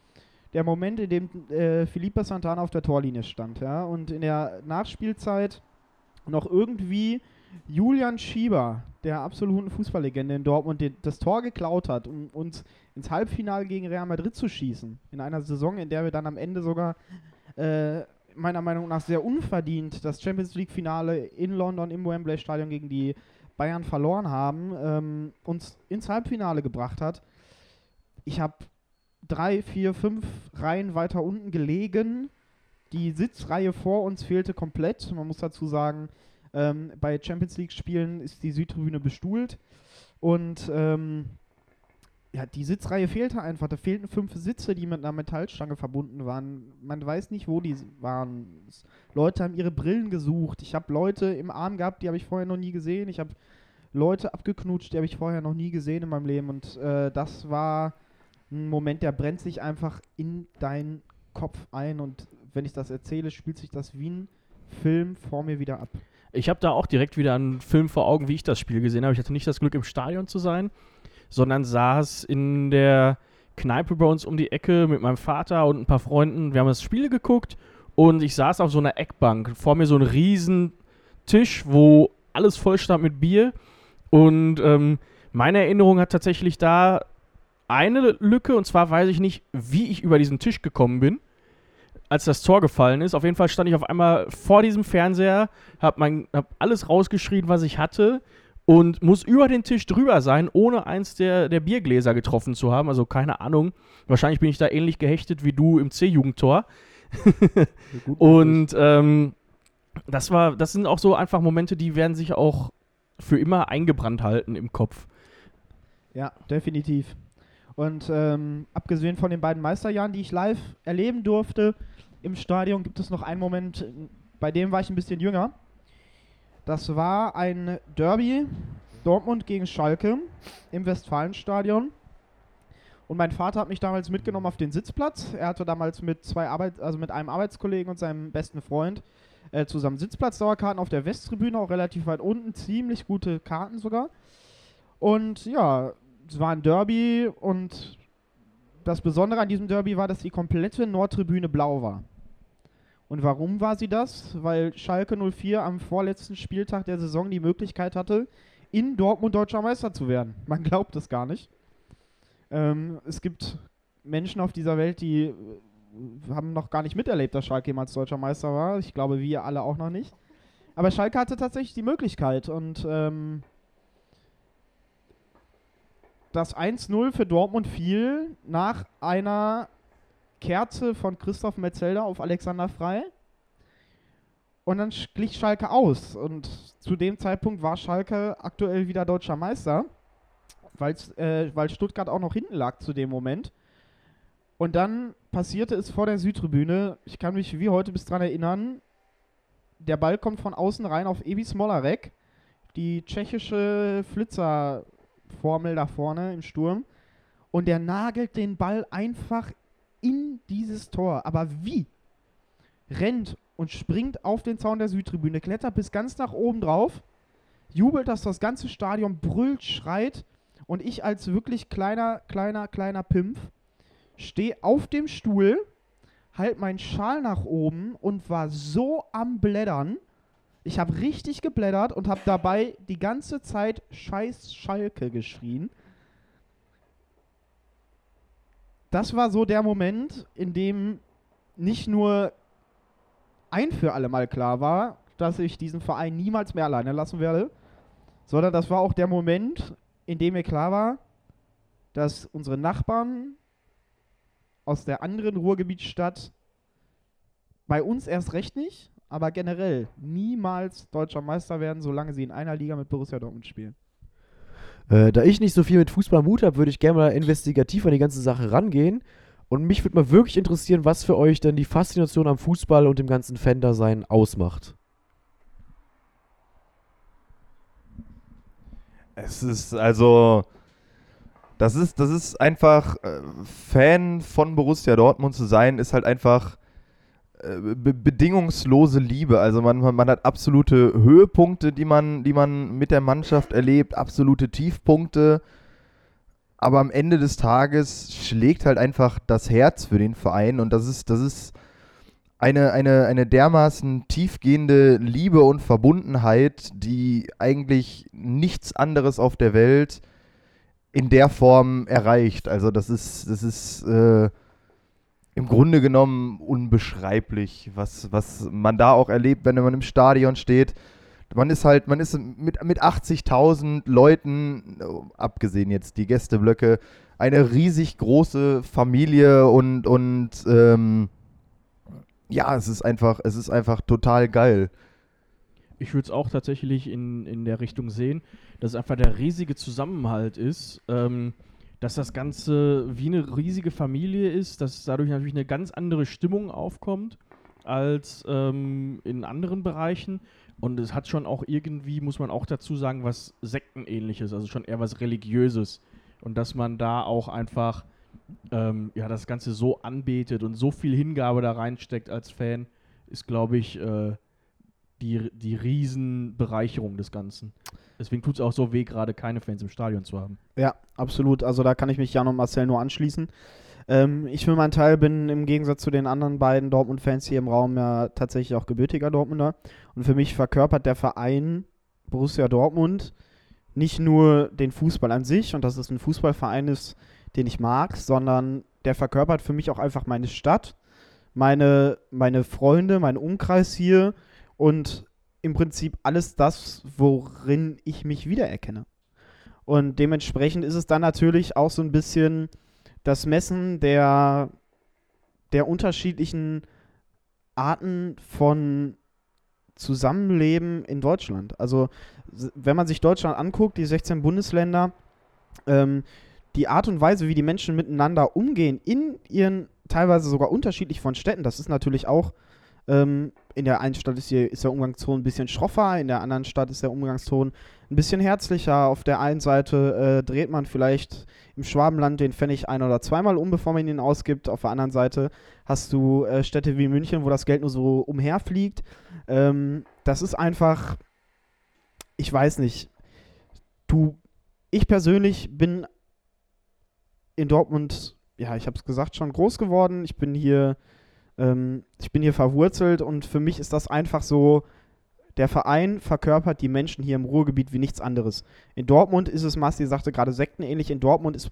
der Moment, in dem äh, Felipe Santana auf der Torlinie stand, ja, und in der Nachspielzeit noch irgendwie Julian Schieber, der absoluten Fußballlegende in Dortmund, den, das Tor geklaut hat, um uns ins Halbfinale gegen Real Madrid zu schießen. In einer Saison, in der wir dann am Ende sogar äh, meiner Meinung nach sehr unverdient das Champions League-Finale in London im Wembley Stadion gegen die Bayern verloren haben, ähm, uns ins Halbfinale gebracht hat. Ich habe drei, vier, fünf Reihen weiter unten gelegen. Die Sitzreihe vor uns fehlte komplett. Man muss dazu sagen, ähm, bei Champions League-Spielen ist die Südtribüne bestuhlt. Und ähm, ja, die Sitzreihe fehlte einfach. Da fehlten fünf Sitze, die mit einer Metallstange verbunden waren. Man weiß nicht, wo die waren. Leute haben ihre Brillen gesucht. Ich habe Leute im Arm gehabt, die habe ich vorher noch nie gesehen. Ich habe Leute abgeknutscht, die habe ich vorher noch nie gesehen in meinem Leben. Und äh, das war ein Moment, der brennt sich einfach in deinen Kopf ein. Und wenn ich das erzähle, spielt sich das wie ein Film vor mir wieder ab. Ich habe da auch direkt wieder einen Film vor Augen, wie ich das Spiel gesehen habe. Ich hatte nicht das Glück, im Stadion zu sein, sondern saß in der Kneipe bei uns um die Ecke mit meinem Vater und ein paar Freunden. Wir haben das Spiel geguckt und ich saß auf so einer Eckbank. Vor mir so ein riesen Tisch, wo alles voll stand mit Bier. Und ähm, meine Erinnerung hat tatsächlich da eine Lücke, und zwar weiß ich nicht, wie ich über diesen Tisch gekommen bin, als das Tor gefallen ist. Auf jeden Fall stand ich auf einmal vor diesem Fernseher, hab, mein, hab alles rausgeschrien, was ich hatte und muss über den Tisch drüber sein, ohne eins der, der Biergläser getroffen zu haben. Also keine Ahnung. Wahrscheinlich bin ich da ähnlich gehechtet wie du im C-Jugendtor. (laughs) Und ähm, das war, das sind auch so einfach Momente, die werden sich auch für immer eingebrannt halten im Kopf. Ja, definitiv. Und ähm, abgesehen von den beiden Meisterjahren, die ich live erleben durfte im Stadion, gibt es noch einen Moment, bei dem war ich ein bisschen jünger. Das war ein Derby Dortmund gegen Schalke im Westfalenstadion. Und mein Vater hat mich damals mitgenommen auf den Sitzplatz. Er hatte damals mit zwei Arbeit also mit einem Arbeitskollegen und seinem besten Freund äh, zusammen Sitzplatzdauerkarten auf der Westtribüne, auch relativ weit unten, ziemlich gute Karten sogar. Und ja, es war ein Derby und das Besondere an diesem Derby war, dass die komplette Nordtribüne blau war. Und warum war sie das? Weil Schalke 04 am vorletzten Spieltag der Saison die Möglichkeit hatte, in Dortmund deutscher Meister zu werden. (laughs) Man glaubt es gar nicht. Ähm, es gibt Menschen auf dieser Welt, die äh, haben noch gar nicht miterlebt, dass Schalke jemals deutscher Meister war. Ich glaube, wir alle auch noch nicht. Aber Schalke hatte tatsächlich die Möglichkeit und ähm, das 1-0 für Dortmund fiel nach einer Kerze von Christoph Metzelder auf Alexander Frei. Und dann glich Schalke aus. Und zu dem Zeitpunkt war Schalke aktuell wieder deutscher Meister, äh, weil Stuttgart auch noch hinten lag zu dem Moment. Und dann passierte es vor der Südtribüne. Ich kann mich wie heute bis dran erinnern. Der Ball kommt von außen rein auf Ebi Smolarek, die tschechische Flitzerformel da vorne im Sturm. Und der nagelt den Ball einfach in dieses Tor. Aber wie? Rennt und springt auf den Zaun der Südtribüne, klettert bis ganz nach oben drauf, jubelt, dass das ganze Stadion brüllt, schreit. Und ich als wirklich kleiner, kleiner, kleiner Pimpf stehe auf dem Stuhl, halt meinen Schal nach oben und war so am Blättern. Ich habe richtig geblättert und habe dabei die ganze Zeit Scheiß Schalke geschrien. Das war so der Moment, in dem nicht nur ein für alle Mal klar war, dass ich diesen Verein niemals mehr alleine lassen werde, sondern das war auch der Moment, in dem mir klar war, dass unsere Nachbarn aus der anderen Ruhrgebietsstadt bei uns erst recht nicht, aber generell niemals deutscher Meister werden, solange sie in einer Liga mit Borussia Dortmund spielen. Äh, da ich nicht so viel mit Fußball Mut habe, würde ich gerne mal investigativ an die ganze Sache rangehen. Und mich würde mal wirklich interessieren, was für euch denn die Faszination am Fußball und dem ganzen Fan-Dasein ausmacht. Es ist also, das ist, das ist einfach, äh, Fan von Borussia Dortmund zu sein, ist halt einfach be bedingungslose Liebe. Also man, man, man, hat absolute Höhepunkte, die man, die man mit der Mannschaft erlebt, absolute Tiefpunkte. Aber am Ende des Tages schlägt halt einfach das Herz für den Verein und das ist, das ist eine, eine, eine dermaßen tiefgehende Liebe und Verbundenheit, die eigentlich nichts anderes auf der Welt in der Form erreicht. Also das ist, das ist äh, im Grunde genommen unbeschreiblich, was, was man da auch erlebt, wenn man im Stadion steht. Man ist halt, man ist mit, mit 80.000 Leuten, abgesehen jetzt die Gästeblöcke, eine riesig große Familie und, und ähm, ja, es ist einfach, es ist einfach total geil. Ich würde es auch tatsächlich in, in der Richtung sehen, dass es einfach der riesige Zusammenhalt ist, ähm, dass das Ganze wie eine riesige Familie ist, dass dadurch natürlich eine ganz andere Stimmung aufkommt als ähm, in anderen Bereichen. Und es hat schon auch irgendwie, muss man auch dazu sagen, was Sektenähnliches, also schon eher was Religiöses. Und dass man da auch einfach ähm, ja, das Ganze so anbetet und so viel Hingabe da reinsteckt als Fan, ist, glaube ich, äh, die, die Riesenbereicherung des Ganzen. Deswegen tut es auch so weh, gerade keine Fans im Stadion zu haben. Ja, absolut. Also da kann ich mich Jan und Marcel nur anschließen. Ähm, ich für meinen Teil bin im Gegensatz zu den anderen beiden Dortmund-Fans hier im Raum ja tatsächlich auch gebürtiger Dortmunder. Und für mich verkörpert der Verein Borussia Dortmund nicht nur den Fußball an sich und dass es ein Fußballverein ist, den ich mag, sondern der verkörpert für mich auch einfach meine Stadt, meine, meine Freunde, meinen Umkreis hier und im Prinzip alles das, worin ich mich wiedererkenne. Und dementsprechend ist es dann natürlich auch so ein bisschen das Messen der, der unterschiedlichen Arten von Zusammenleben in Deutschland. Also wenn man sich Deutschland anguckt, die 16 Bundesländer, ähm, die Art und Weise, wie die Menschen miteinander umgehen, in ihren teilweise sogar unterschiedlich von Städten, das ist natürlich auch, ähm, in der einen Stadt ist, hier, ist der Umgangston ein bisschen schroffer, in der anderen Stadt ist der Umgangston ein bisschen herzlicher. Auf der einen Seite äh, dreht man vielleicht im Schwabenland den Pfennig ein- oder zweimal um, bevor man ihn ausgibt. Auf der anderen Seite hast du äh, Städte wie München, wo das Geld nur so umherfliegt. Ähm, das ist einfach, ich weiß nicht, du, ich persönlich bin in Dortmund, ja, ich habe es gesagt, schon groß geworden. Ich bin hier, ähm, ich bin hier verwurzelt und für mich ist das einfach so, der Verein verkörpert die Menschen hier im Ruhrgebiet wie nichts anderes. In Dortmund ist es, Masti sagte gerade sektenähnlich, in Dortmund ist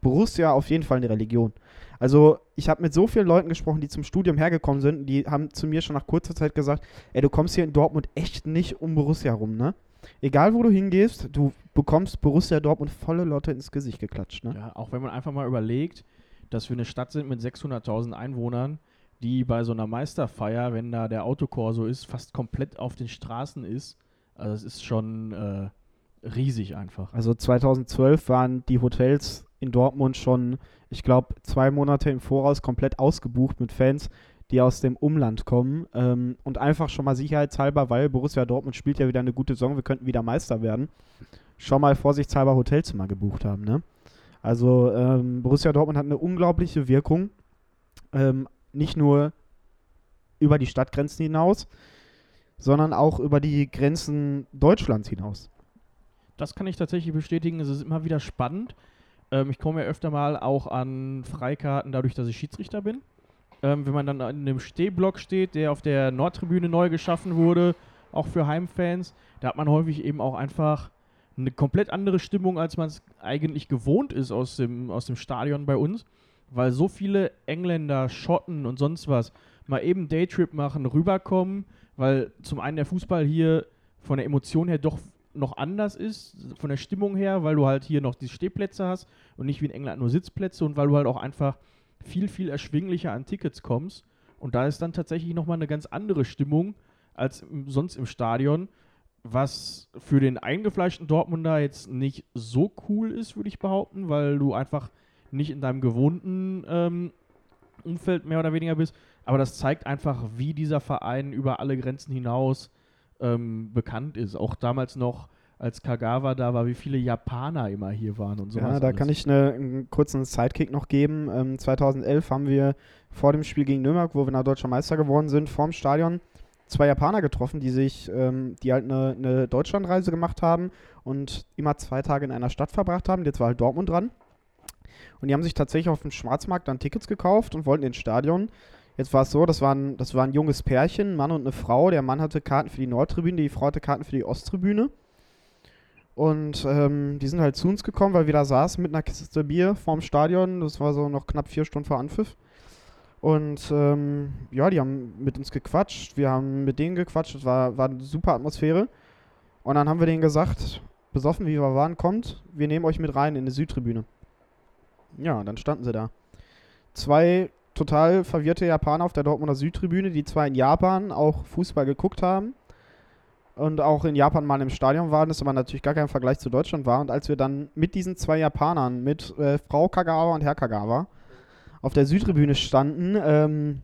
Borussia auf jeden Fall eine Religion. Also ich habe mit so vielen Leuten gesprochen, die zum Studium hergekommen sind, die haben zu mir schon nach kurzer Zeit gesagt, ey, du kommst hier in Dortmund echt nicht um Borussia rum, ne? Egal wo du hingehst, du bekommst Borussia Dortmund volle Lotte ins Gesicht geklatscht, ne? Ja, auch wenn man einfach mal überlegt, dass wir eine Stadt sind mit 600.000 Einwohnern, die bei so einer Meisterfeier, wenn da der Autokorso ist, fast komplett auf den Straßen ist. Also es ist schon äh, riesig einfach. Also 2012 waren die Hotels in Dortmund schon, ich glaube, zwei Monate im Voraus komplett ausgebucht mit Fans, die aus dem Umland kommen. Ähm, und einfach schon mal sicherheitshalber, weil Borussia Dortmund spielt ja wieder eine gute Saison, wir könnten wieder Meister werden, schon mal vorsichtshalber Hotelzimmer gebucht haben. Ne? Also ähm, Borussia Dortmund hat eine unglaubliche Wirkung. Ähm, nicht nur über die Stadtgrenzen hinaus, sondern auch über die Grenzen Deutschlands hinaus. Das kann ich tatsächlich bestätigen. Es ist immer wieder spannend. Ähm, ich komme ja öfter mal auch an Freikarten, dadurch, dass ich Schiedsrichter bin. Ähm, wenn man dann in einem Stehblock steht, der auf der Nordtribüne neu geschaffen wurde, auch für Heimfans, da hat man häufig eben auch einfach eine komplett andere Stimmung, als man es eigentlich gewohnt ist aus dem, aus dem Stadion bei uns, weil so viele Engländer, Schotten und sonst was mal eben Daytrip machen, rüberkommen, weil zum einen der Fußball hier von der Emotion her doch noch anders ist, von der Stimmung her, weil du halt hier noch die Stehplätze hast und nicht wie in England nur Sitzplätze und weil du halt auch einfach viel, viel erschwinglicher an Tickets kommst. Und da ist dann tatsächlich nochmal eine ganz andere Stimmung als sonst im Stadion, was für den eingefleischten Dortmunder jetzt nicht so cool ist, würde ich behaupten, weil du einfach nicht in deinem gewohnten ähm, Umfeld mehr oder weniger bist. Aber das zeigt einfach, wie dieser Verein über alle Grenzen hinaus ähm, bekannt ist. Auch damals noch, als Kagawa da war, wie viele Japaner immer hier waren und so. Ja, da kann ich eine, einen kurzen Sidekick noch geben. Ähm, 2011 haben wir vor dem Spiel gegen Nürnberg, wo wir nach deutscher Meister geworden sind, vorm Stadion zwei Japaner getroffen, die sich, ähm, die halt eine, eine Deutschlandreise gemacht haben und immer zwei Tage in einer Stadt verbracht haben. Jetzt war halt Dortmund dran. Und die haben sich tatsächlich auf dem Schwarzmarkt dann Tickets gekauft und wollten ins Stadion. Jetzt war es so, das war, ein, das war ein junges Pärchen, ein Mann und eine Frau. Der Mann hatte Karten für die Nordtribüne, die Frau hatte Karten für die Osttribüne. Und ähm, die sind halt zu uns gekommen, weil wir da saßen mit einer Kiste Bier vorm Stadion. Das war so noch knapp vier Stunden vor Anpfiff. Und ähm, ja, die haben mit uns gequatscht. Wir haben mit denen gequatscht. Es war, war eine super Atmosphäre. Und dann haben wir denen gesagt, besoffen wie wir waren, kommt, wir nehmen euch mit rein in die Südtribüne. Ja, dann standen sie da. Zwei total verwirrte Japaner auf der Dortmunder Südtribüne, die zwar in Japan auch Fußball geguckt haben und auch in Japan mal im Stadion waren, das aber natürlich gar kein Vergleich zu Deutschland war. Und als wir dann mit diesen zwei Japanern, mit äh, Frau Kagawa und Herr Kagawa, auf der Südtribüne standen, ähm,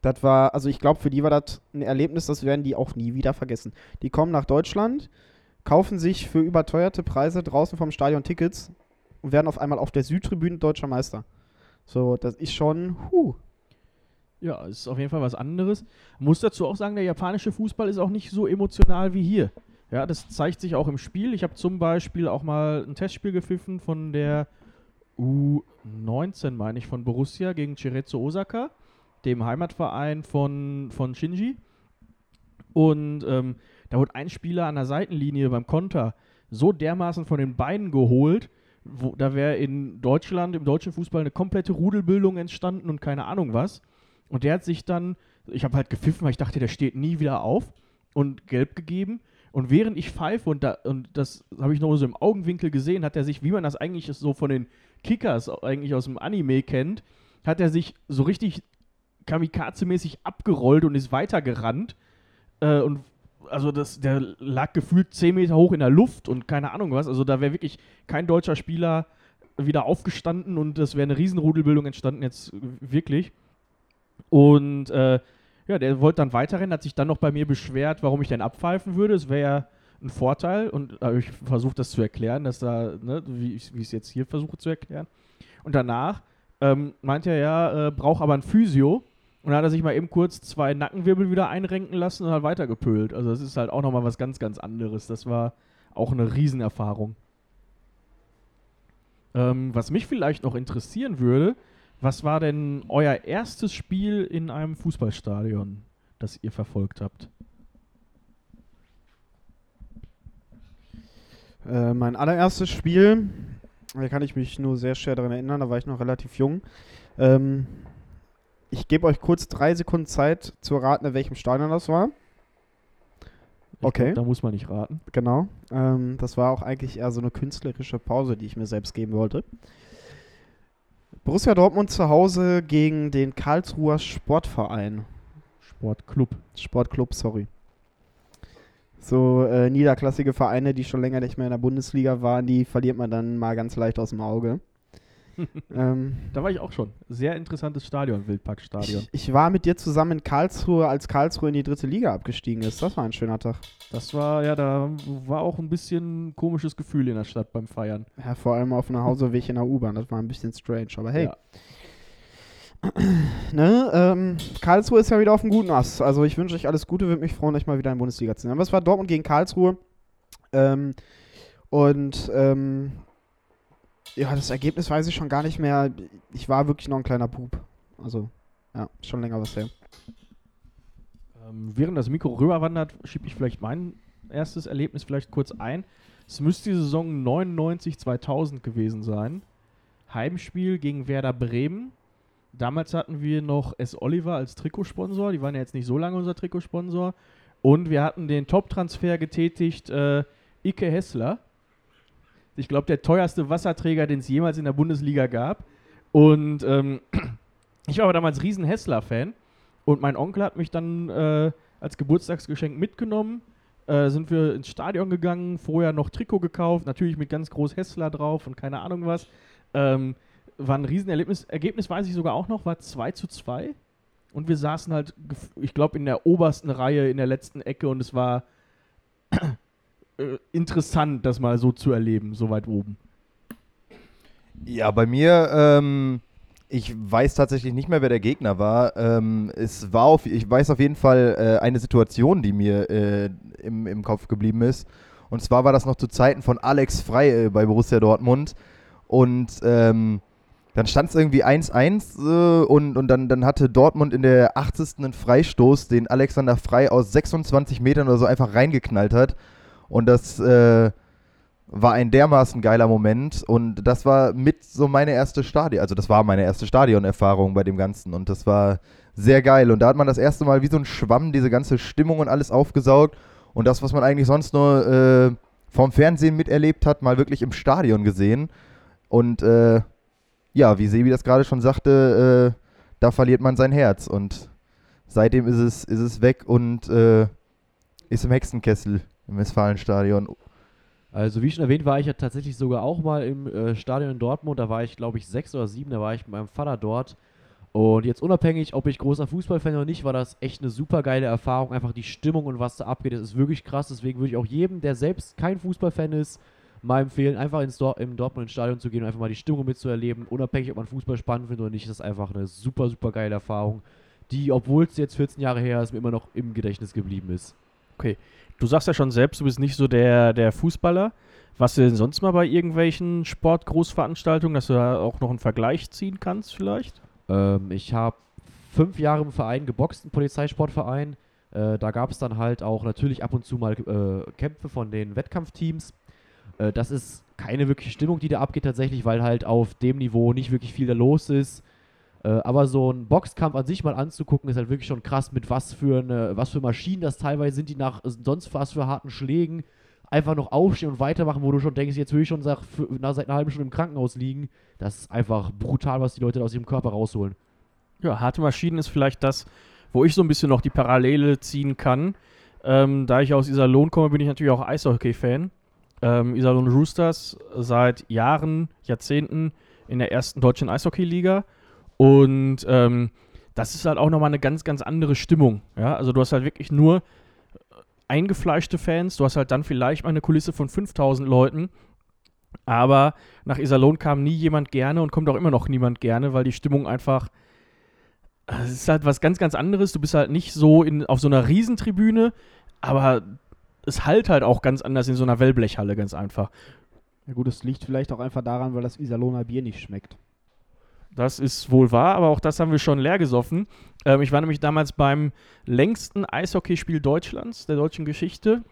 das war, also ich glaube, für die war das ein Erlebnis, das werden die auch nie wieder vergessen. Die kommen nach Deutschland, kaufen sich für überteuerte Preise draußen vom Stadion Tickets und werden auf einmal auf der Südtribüne deutscher Meister. So, das ist schon, huh. Ja, ist auf jeden Fall was anderes. Muss dazu auch sagen, der japanische Fußball ist auch nicht so emotional wie hier. Ja, das zeigt sich auch im Spiel. Ich habe zum Beispiel auch mal ein Testspiel gepfiffen von der U19, meine ich, von Borussia gegen Cerezo Osaka, dem Heimatverein von, von Shinji. Und ähm, da wurde ein Spieler an der Seitenlinie beim Konter so dermaßen von den Beinen geholt, wo, da wäre in Deutschland, im deutschen Fußball, eine komplette Rudelbildung entstanden und keine Ahnung was. Und der hat sich dann, ich habe halt gepfiffen, weil ich dachte, der steht nie wieder auf und gelb gegeben. Und während ich pfeife, und, da, und das habe ich noch so im Augenwinkel gesehen, hat er sich, wie man das eigentlich so von den Kickers eigentlich aus dem Anime kennt, hat er sich so richtig kamikaze-mäßig abgerollt und ist weitergerannt. Äh, und also das, der lag gefühlt 10 Meter hoch in der Luft und keine Ahnung was. Also da wäre wirklich kein deutscher Spieler wieder aufgestanden und es wäre eine Riesenrudelbildung entstanden, jetzt wirklich. Und äh, ja, der wollte dann weiterrennen, hat sich dann noch bei mir beschwert, warum ich denn abpfeifen würde. Es wäre ja ein Vorteil und habe ich versucht, das zu erklären, dass da, ne, wie ich es jetzt hier versuche zu erklären. Und danach ähm, meinte er ja, äh, braucht aber ein Physio. Und dann hat er sich mal eben kurz zwei Nackenwirbel wieder einrenken lassen und hat weitergepölt. Also das ist halt auch nochmal was ganz, ganz anderes. Das war auch eine Riesenerfahrung. Ähm, was mich vielleicht noch interessieren würde, was war denn euer erstes Spiel in einem Fußballstadion, das ihr verfolgt habt? Äh, mein allererstes Spiel, da kann ich mich nur sehr schwer daran erinnern, da war ich noch relativ jung. Ähm, ich gebe euch kurz drei Sekunden Zeit zu raten, in welchem Stadion das war. Ich Okay. Glaub, da muss man nicht raten. Genau. Ähm, das war auch eigentlich eher so eine künstlerische Pause, die ich mir selbst geben wollte. Borussia Dortmund zu Hause gegen den Karlsruher Sportverein. Sportclub. Sportclub, sorry. So äh, niederklassige Vereine, die schon länger nicht mehr in der Bundesliga waren, die verliert man dann mal ganz leicht aus dem Auge. (laughs) ähm, Da war ich auch schon. Sehr interessantes Stadion, Wildparkstadion. ich, ich war mit dir zusammen in Karlsruhe, als Karlsruhe in die dritte Liga abgestiegen ist. Das war ein schöner Tag. Das war, ja, da war auch ein bisschen komisches Gefühl in der Stadt beim Feiern. Ja, vor allem auf dem Nachhauseweg in der U-Bahn. Das war ein bisschen strange. Aber hey, Ja. (clears throat) ne, ähm, Karlsruhe ist ja wieder auf dem guten Ast. Also ich wünsche euch alles Gute, würde mich freuen, euch mal wieder in Bundesliga zu sehen. Aber es war Dortmund gegen Karlsruhe. Ähm, und ähm, ja, das Ergebnis weiß ich schon gar nicht mehr. Ich war wirklich noch ein kleiner Pup. Also, ja, schon länger was her. Ähm, während das Mikro rüberwandert, schiebe ich vielleicht mein erstes Erlebnis vielleicht kurz ein. Es müsste die Saison 99-2000 gewesen sein. Heimspiel gegen Werder Bremen. Damals hatten wir noch S. Oliver als Trikotsponsor. Die waren ja jetzt nicht so lange unser Trikotsponsor. Und wir hatten den Top-Transfer getätigt, äh, Ike Hessler. Ich glaube, der teuerste Wasserträger, den es jemals in der Bundesliga gab. Und ähm, (clears throat) ich war aber damals riesen Hessler-Fan. Und mein Onkel hat mich dann äh, als Geburtstagsgeschenk mitgenommen. Äh, sind wir ins Stadion gegangen, vorher noch Trikot gekauft, natürlich mit ganz groß Hessler drauf und keine Ahnung was. Ähm, war ein Riesenerlebnis. Ergebnis weiß ich sogar auch noch, war 2 zu 2. Und wir saßen halt, ich glaube, in der obersten Reihe, in der letzten Ecke und es war äh, interessant, das mal so zu erleben, so weit oben. Ja, bei mir, ähm, ich weiß tatsächlich nicht mehr, wer der Gegner war. Ähm, es war auf, ich weiß auf jeden Fall äh, eine Situation, die mir äh, im, im Kopf geblieben ist. Und zwar war das noch zu Zeiten von Alex Frey bei Borussia Dortmund. Und ähm, dann stand es irgendwie 1-1 äh, und, und dann, dann hatte Dortmund in der 80. einen Freistoß, den Alexander Frey aus 26 Metern oder so einfach reingeknallt hat. Und das äh, war ein dermaßen geiler Moment. Und das war mit so meine erste Stadion, also das war meine erste Stadionerfahrung bei dem Ganzen. Und das war sehr geil. Und da hat man das erste Mal wie so ein Schwamm diese ganze Stimmung und alles aufgesaugt. Und das, was man eigentlich sonst nur äh, vom Fernsehen miterlebt hat, mal wirklich im Stadion gesehen. Und äh, ja, wie Sebi das gerade schon sagte, äh, da verliert man sein Herz. Und seitdem ist es, ist es weg und äh, ist im Hexenkessel im Westfalenstadion Also wie schon erwähnt, war ich ja tatsächlich sogar auch mal im äh, Stadion in Dortmund. Da war ich, glaube ich, sechs oder sieben. Da war ich mit meinem Vater dort. Und jetzt unabhängig, ob ich großer Fußballfan oder nicht, war das echt eine super geile Erfahrung. Einfach die Stimmung und was da abgeht, das ist wirklich krass. Deswegen würde ich auch jedem, der selbst kein Fußballfan ist, mal empfehlen, einfach ins Dor im Dortmund ins Stadion zu gehen und einfach mal die Stimmung mitzuerleben. Unabhängig, ob man Fußball spannend findet oder nicht, ist das einfach eine super, super geile Erfahrung, die, obwohl es jetzt 14 Jahre her ist, mir immer noch im Gedächtnis geblieben ist. Du sagst ja schon selbst, du bist nicht so der, der Fußballer. Was denn sonst mal bei irgendwelchen Sportgroßveranstaltungen, dass du da auch noch einen Vergleich ziehen kannst vielleicht? Ähm, ich habe fünf Jahre im Verein geboxt, im Polizeisportverein. Äh, da gab es dann halt auch natürlich ab und zu mal äh, Kämpfe von den Wettkampfteams. Äh, das ist keine wirkliche Stimmung, die da abgeht tatsächlich, weil halt auf dem Niveau nicht wirklich viel da los ist. Äh, aber so ein Boxkampf an sich mal anzugucken, ist halt wirklich schon krass, mit was für, eine, was für Maschinen das teilweise sind, die nach sonst was für harten Schlägen einfach noch aufstehen und weitermachen, wo du schon denkst, jetzt will ich schon für, na, seit einer halben Stunde im Krankenhaus liegen. Das ist einfach brutal, was die Leute da aus ihrem Körper rausholen. Ja, harte Maschinen ist vielleicht das, wo ich so ein bisschen noch die Parallele ziehen kann. Ähm, da ich aus dieser Lohn komme, bin ich natürlich auch Eishockey-Fan. ähm, Iserlohn Roosters seit Jahren, Jahrzehnten in der ersten deutschen Eishockey-Liga. Und ähm, das ist halt auch nochmal eine ganz, ganz andere Stimmung. Ja? Also du hast halt wirklich nur äh, eingefleischte Fans. Du hast halt dann vielleicht mal eine Kulisse von 5000 Leuten. Aber nach Iserlohn kam nie jemand gerne und kommt auch immer noch niemand gerne, weil die Stimmung einfach. Es ist halt was ganz, ganz anderes. Du bist halt nicht so in, auf so einer Riesentribüne, aber es halt halt auch ganz anders in so einer Wellblechhalle, ganz einfach. Ja gut, es liegt vielleicht auch einfach daran, weil das Iserlohner Bier nicht schmeckt. Das ist wohl wahr, aber auch das haben wir schon leer gesoffen. Ähm, ich war nämlich damals beim längsten Eishockeyspiel Deutschlands, der deutschen Geschichte.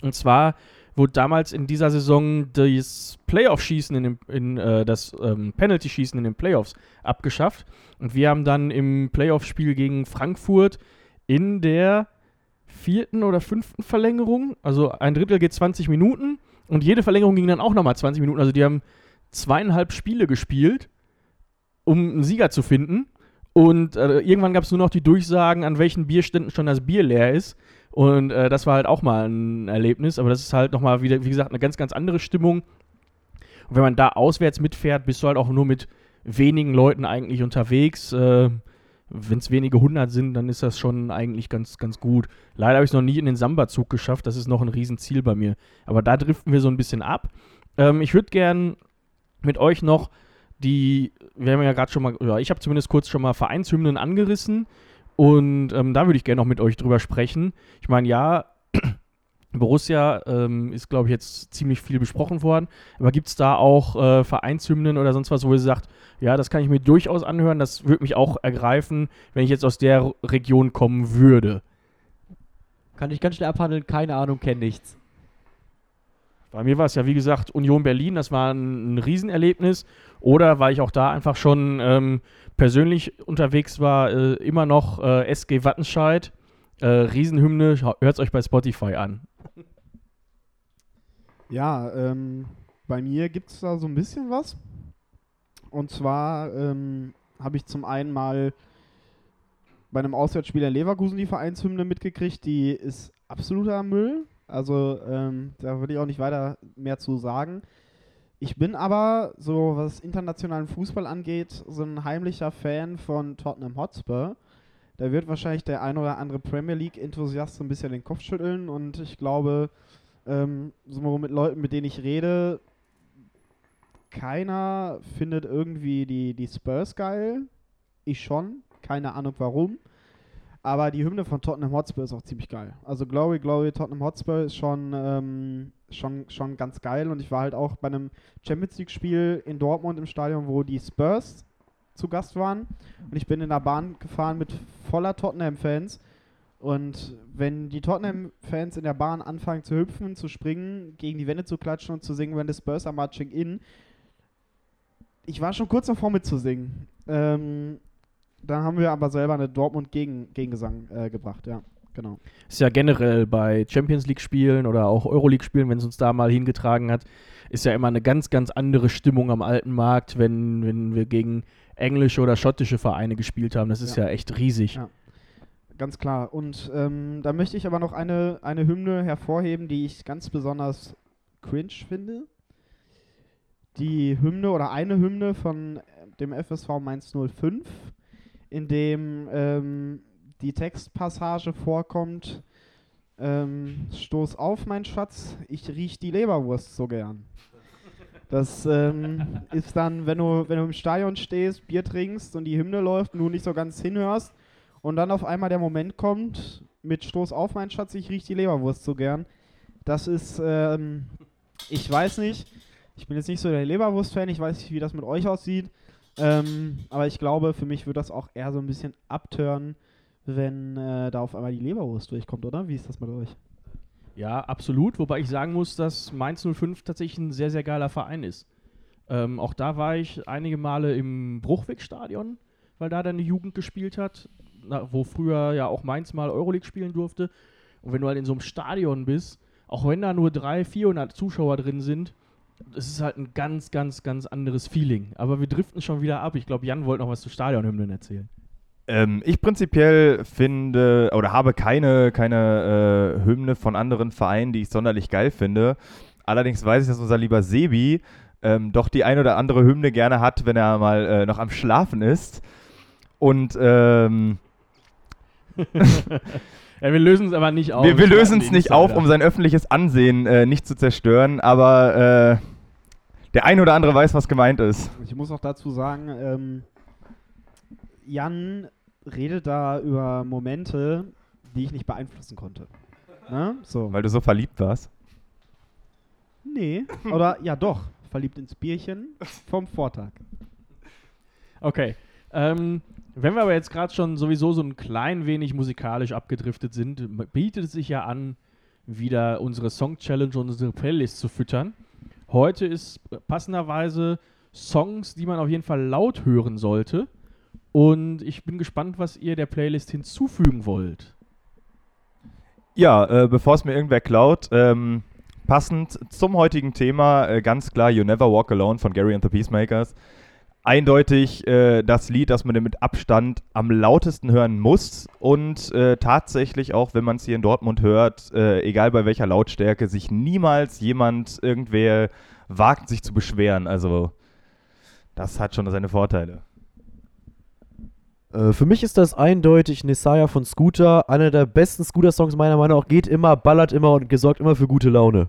Und zwar wurde damals in dieser Saison das Playoff-Schießen in, dem, in äh, das ähm, Penalty-Schießen in den Playoffs abgeschafft. Und wir haben dann im Playoff-Spiel gegen Frankfurt in der vierten oder fünften Verlängerung, also ein Drittel geht 20 Minuten und jede Verlängerung ging dann auch nochmal 20 Minuten. Also die haben zweieinhalb Spiele gespielt um einen Sieger zu finden. Und äh, irgendwann gab es nur noch die Durchsagen, an welchen Bierständen schon das Bier leer ist. Und äh, das war halt auch mal ein Erlebnis. Aber das ist halt nochmal wieder, wie gesagt, eine ganz, ganz andere Stimmung. Und wenn man da auswärts mitfährt, bist du halt auch nur mit wenigen Leuten eigentlich unterwegs. Äh, wenn es wenige hundert sind, dann ist das schon eigentlich ganz, ganz gut. Leider habe ich es noch nie in den Samba-Zug geschafft. Das ist noch ein Riesenziel bei mir. Aber da driften wir so ein bisschen ab. Ähm, ich würde gern mit euch noch die, wir haben ja gerade schon mal, ja, ich habe zumindest kurz schon mal Vereinshymnen angerissen und ähm, da würde ich gerne noch mit euch drüber sprechen. Ich meine, ja, (clears throat) Borussia ähm, ist, glaube ich, jetzt ziemlich viel besprochen worden, aber gibt es da auch äh, Vereinshymnen oder sonst was, wo ihr sagt, ja, das kann ich mir durchaus anhören, das würde mich auch ergreifen, wenn ich jetzt aus der Region kommen würde? Kann ich ganz schnell abhandeln, keine Ahnung, kenne nichts. Bei mir war es ja, wie gesagt, Union Berlin, das war ein, ein Riesenerlebnis. Oder weil ich auch da einfach schon ähm, persönlich unterwegs war, äh, immer noch äh, SG Wattenscheid. Äh, Riesenhymne, hört es euch bei Spotify an. Ja, ähm, bei mir gibt es da so ein bisschen was. Und zwar ähm, habe ich zum einen mal bei einem Auswärtsspiel in Leverkusen die Vereinshymne mitgekriegt. Die ist absoluter Müll. Also ähm, da würde ich auch nicht weiter mehr zu sagen. Ich bin aber, so was internationalen Fußball angeht, so ein heimlicher Fan von Tottenham Hotspur. Da wird wahrscheinlich der ein oder andere Premier League-Enthusiast so ein bisschen den Kopf schütteln und ich glaube, ähm, so mit Leuten, mit denen ich rede, keiner findet irgendwie die, die Spurs geil. Ich schon. Keine Ahnung warum. Aber die Hymne von Tottenham Hotspur ist auch ziemlich geil. Also Glory, Glory, Tottenham Hotspur ist schon, ähm, schon, schon ganz geil. Und ich war halt auch bei einem Champions League-Spiel in Dortmund im Stadion, wo die Spurs zu Gast waren. Und ich bin in der Bahn gefahren mit voller Tottenham-Fans. Und wenn die Tottenham-Fans in der Bahn anfangen zu hüpfen, zu springen, gegen die Wände zu klatschen und zu singen, wenn the Spurs are marching in, ich war schon kurz davor mitzusingen. Ähm, dann haben wir aber selber eine Dortmund gegen Gegengesang äh, gebracht, ja. Genau. Ist ja generell bei Champions League-Spielen oder auch Euroleague-Spielen, wenn es uns da mal hingetragen hat, ist ja immer eine ganz, ganz andere Stimmung am alten Markt, wenn, wenn wir gegen englische oder schottische Vereine gespielt haben. Das ist ja, ja echt riesig. Ja. Ganz klar. Und ähm, da möchte ich aber noch eine, eine Hymne hervorheben, die ich ganz besonders cringe finde. Die Hymne oder eine Hymne von dem FSV Mainz 05 in dem ähm, die Textpassage vorkommt, ähm, Stoß auf, mein Schatz, ich riech die Leberwurst so gern. Das ähm, ist dann, wenn du, wenn du im Stadion stehst, Bier trinkst und die Hymne läuft und du nicht so ganz hinhörst und dann auf einmal der Moment kommt mit Stoß auf, mein Schatz, ich riech die Leberwurst so gern. Das ist, ähm, ich weiß nicht, ich bin jetzt nicht so der Leberwurst-Fan, ich weiß nicht, wie das mit euch aussieht. Ähm, aber ich glaube, für mich wird das auch eher so ein bisschen abtören, wenn äh, da auf einmal die Leberwurst durchkommt, oder? Wie ist das mit euch? Ja, absolut. Wobei ich sagen muss, dass Mainz 05 tatsächlich ein sehr, sehr geiler Verein ist. Ähm, auch da war ich einige Male im Bruchwegstadion, weil da deine Jugend gespielt hat, na, wo früher ja auch Mainz mal Euroleague spielen durfte. Und wenn du halt in so einem Stadion bist, auch wenn da nur 300, 400 Zuschauer drin sind, es ist halt ein ganz, ganz, ganz anderes Feeling. Aber wir driften schon wieder ab. Ich glaube, Jan wollte noch was zu Stadionhymnen erzählen. Ähm, ich prinzipiell finde oder habe keine, keine äh, Hymne von anderen Vereinen, die ich sonderlich geil finde. allerdings weiß ich, dass unser lieber Sebi ähm, doch die ein oder andere Hymne gerne hat, wenn er mal äh, noch am Schlafen ist. Und ähm, (laughs) (laughs) Ja, wir lösen es aber nicht auf. wir, wir lösen es nicht auf, um sein öffentliches Ansehen äh, nicht zu zerstören, aber äh, der ein oder andere weiß, was gemeint ist. Ich muss auch dazu sagen, ähm, Jan redet da über Momente, die ich nicht beeinflussen konnte. Ne? So. Weil du so verliebt warst. Nee. Oder ja doch. Verliebt ins Bierchen vom Vortag. Okay. Ähm, wenn wir aber jetzt gerade schon sowieso so ein klein wenig musikalisch abgedriftet sind, bietet es sich ja an, wieder unsere Song Challenge und unsere Playlist zu füttern. Heute ist passenderweise Songs, die man auf jeden Fall laut hören sollte. Und ich bin gespannt, was ihr der Playlist hinzufügen wollt. Ja, äh, bevor es mir irgendwer klaut, ähm, passend zum heutigen Thema äh, ganz klar You Never Walk Alone von Gary and the Peacemakers. Eindeutig äh, das Lied, das man mit Abstand am lautesten hören muss und äh, tatsächlich auch, wenn man es hier in Dortmund hört, äh, egal bei welcher Lautstärke, sich niemals jemand irgendwer wagt, sich zu beschweren. Also das hat schon seine Vorteile. Äh, für mich ist das eindeutig Nesaya von Scooter. Einer der besten Scooter-Songs meiner Meinung nach. Geht immer, ballert immer und gesorgt immer für gute Laune.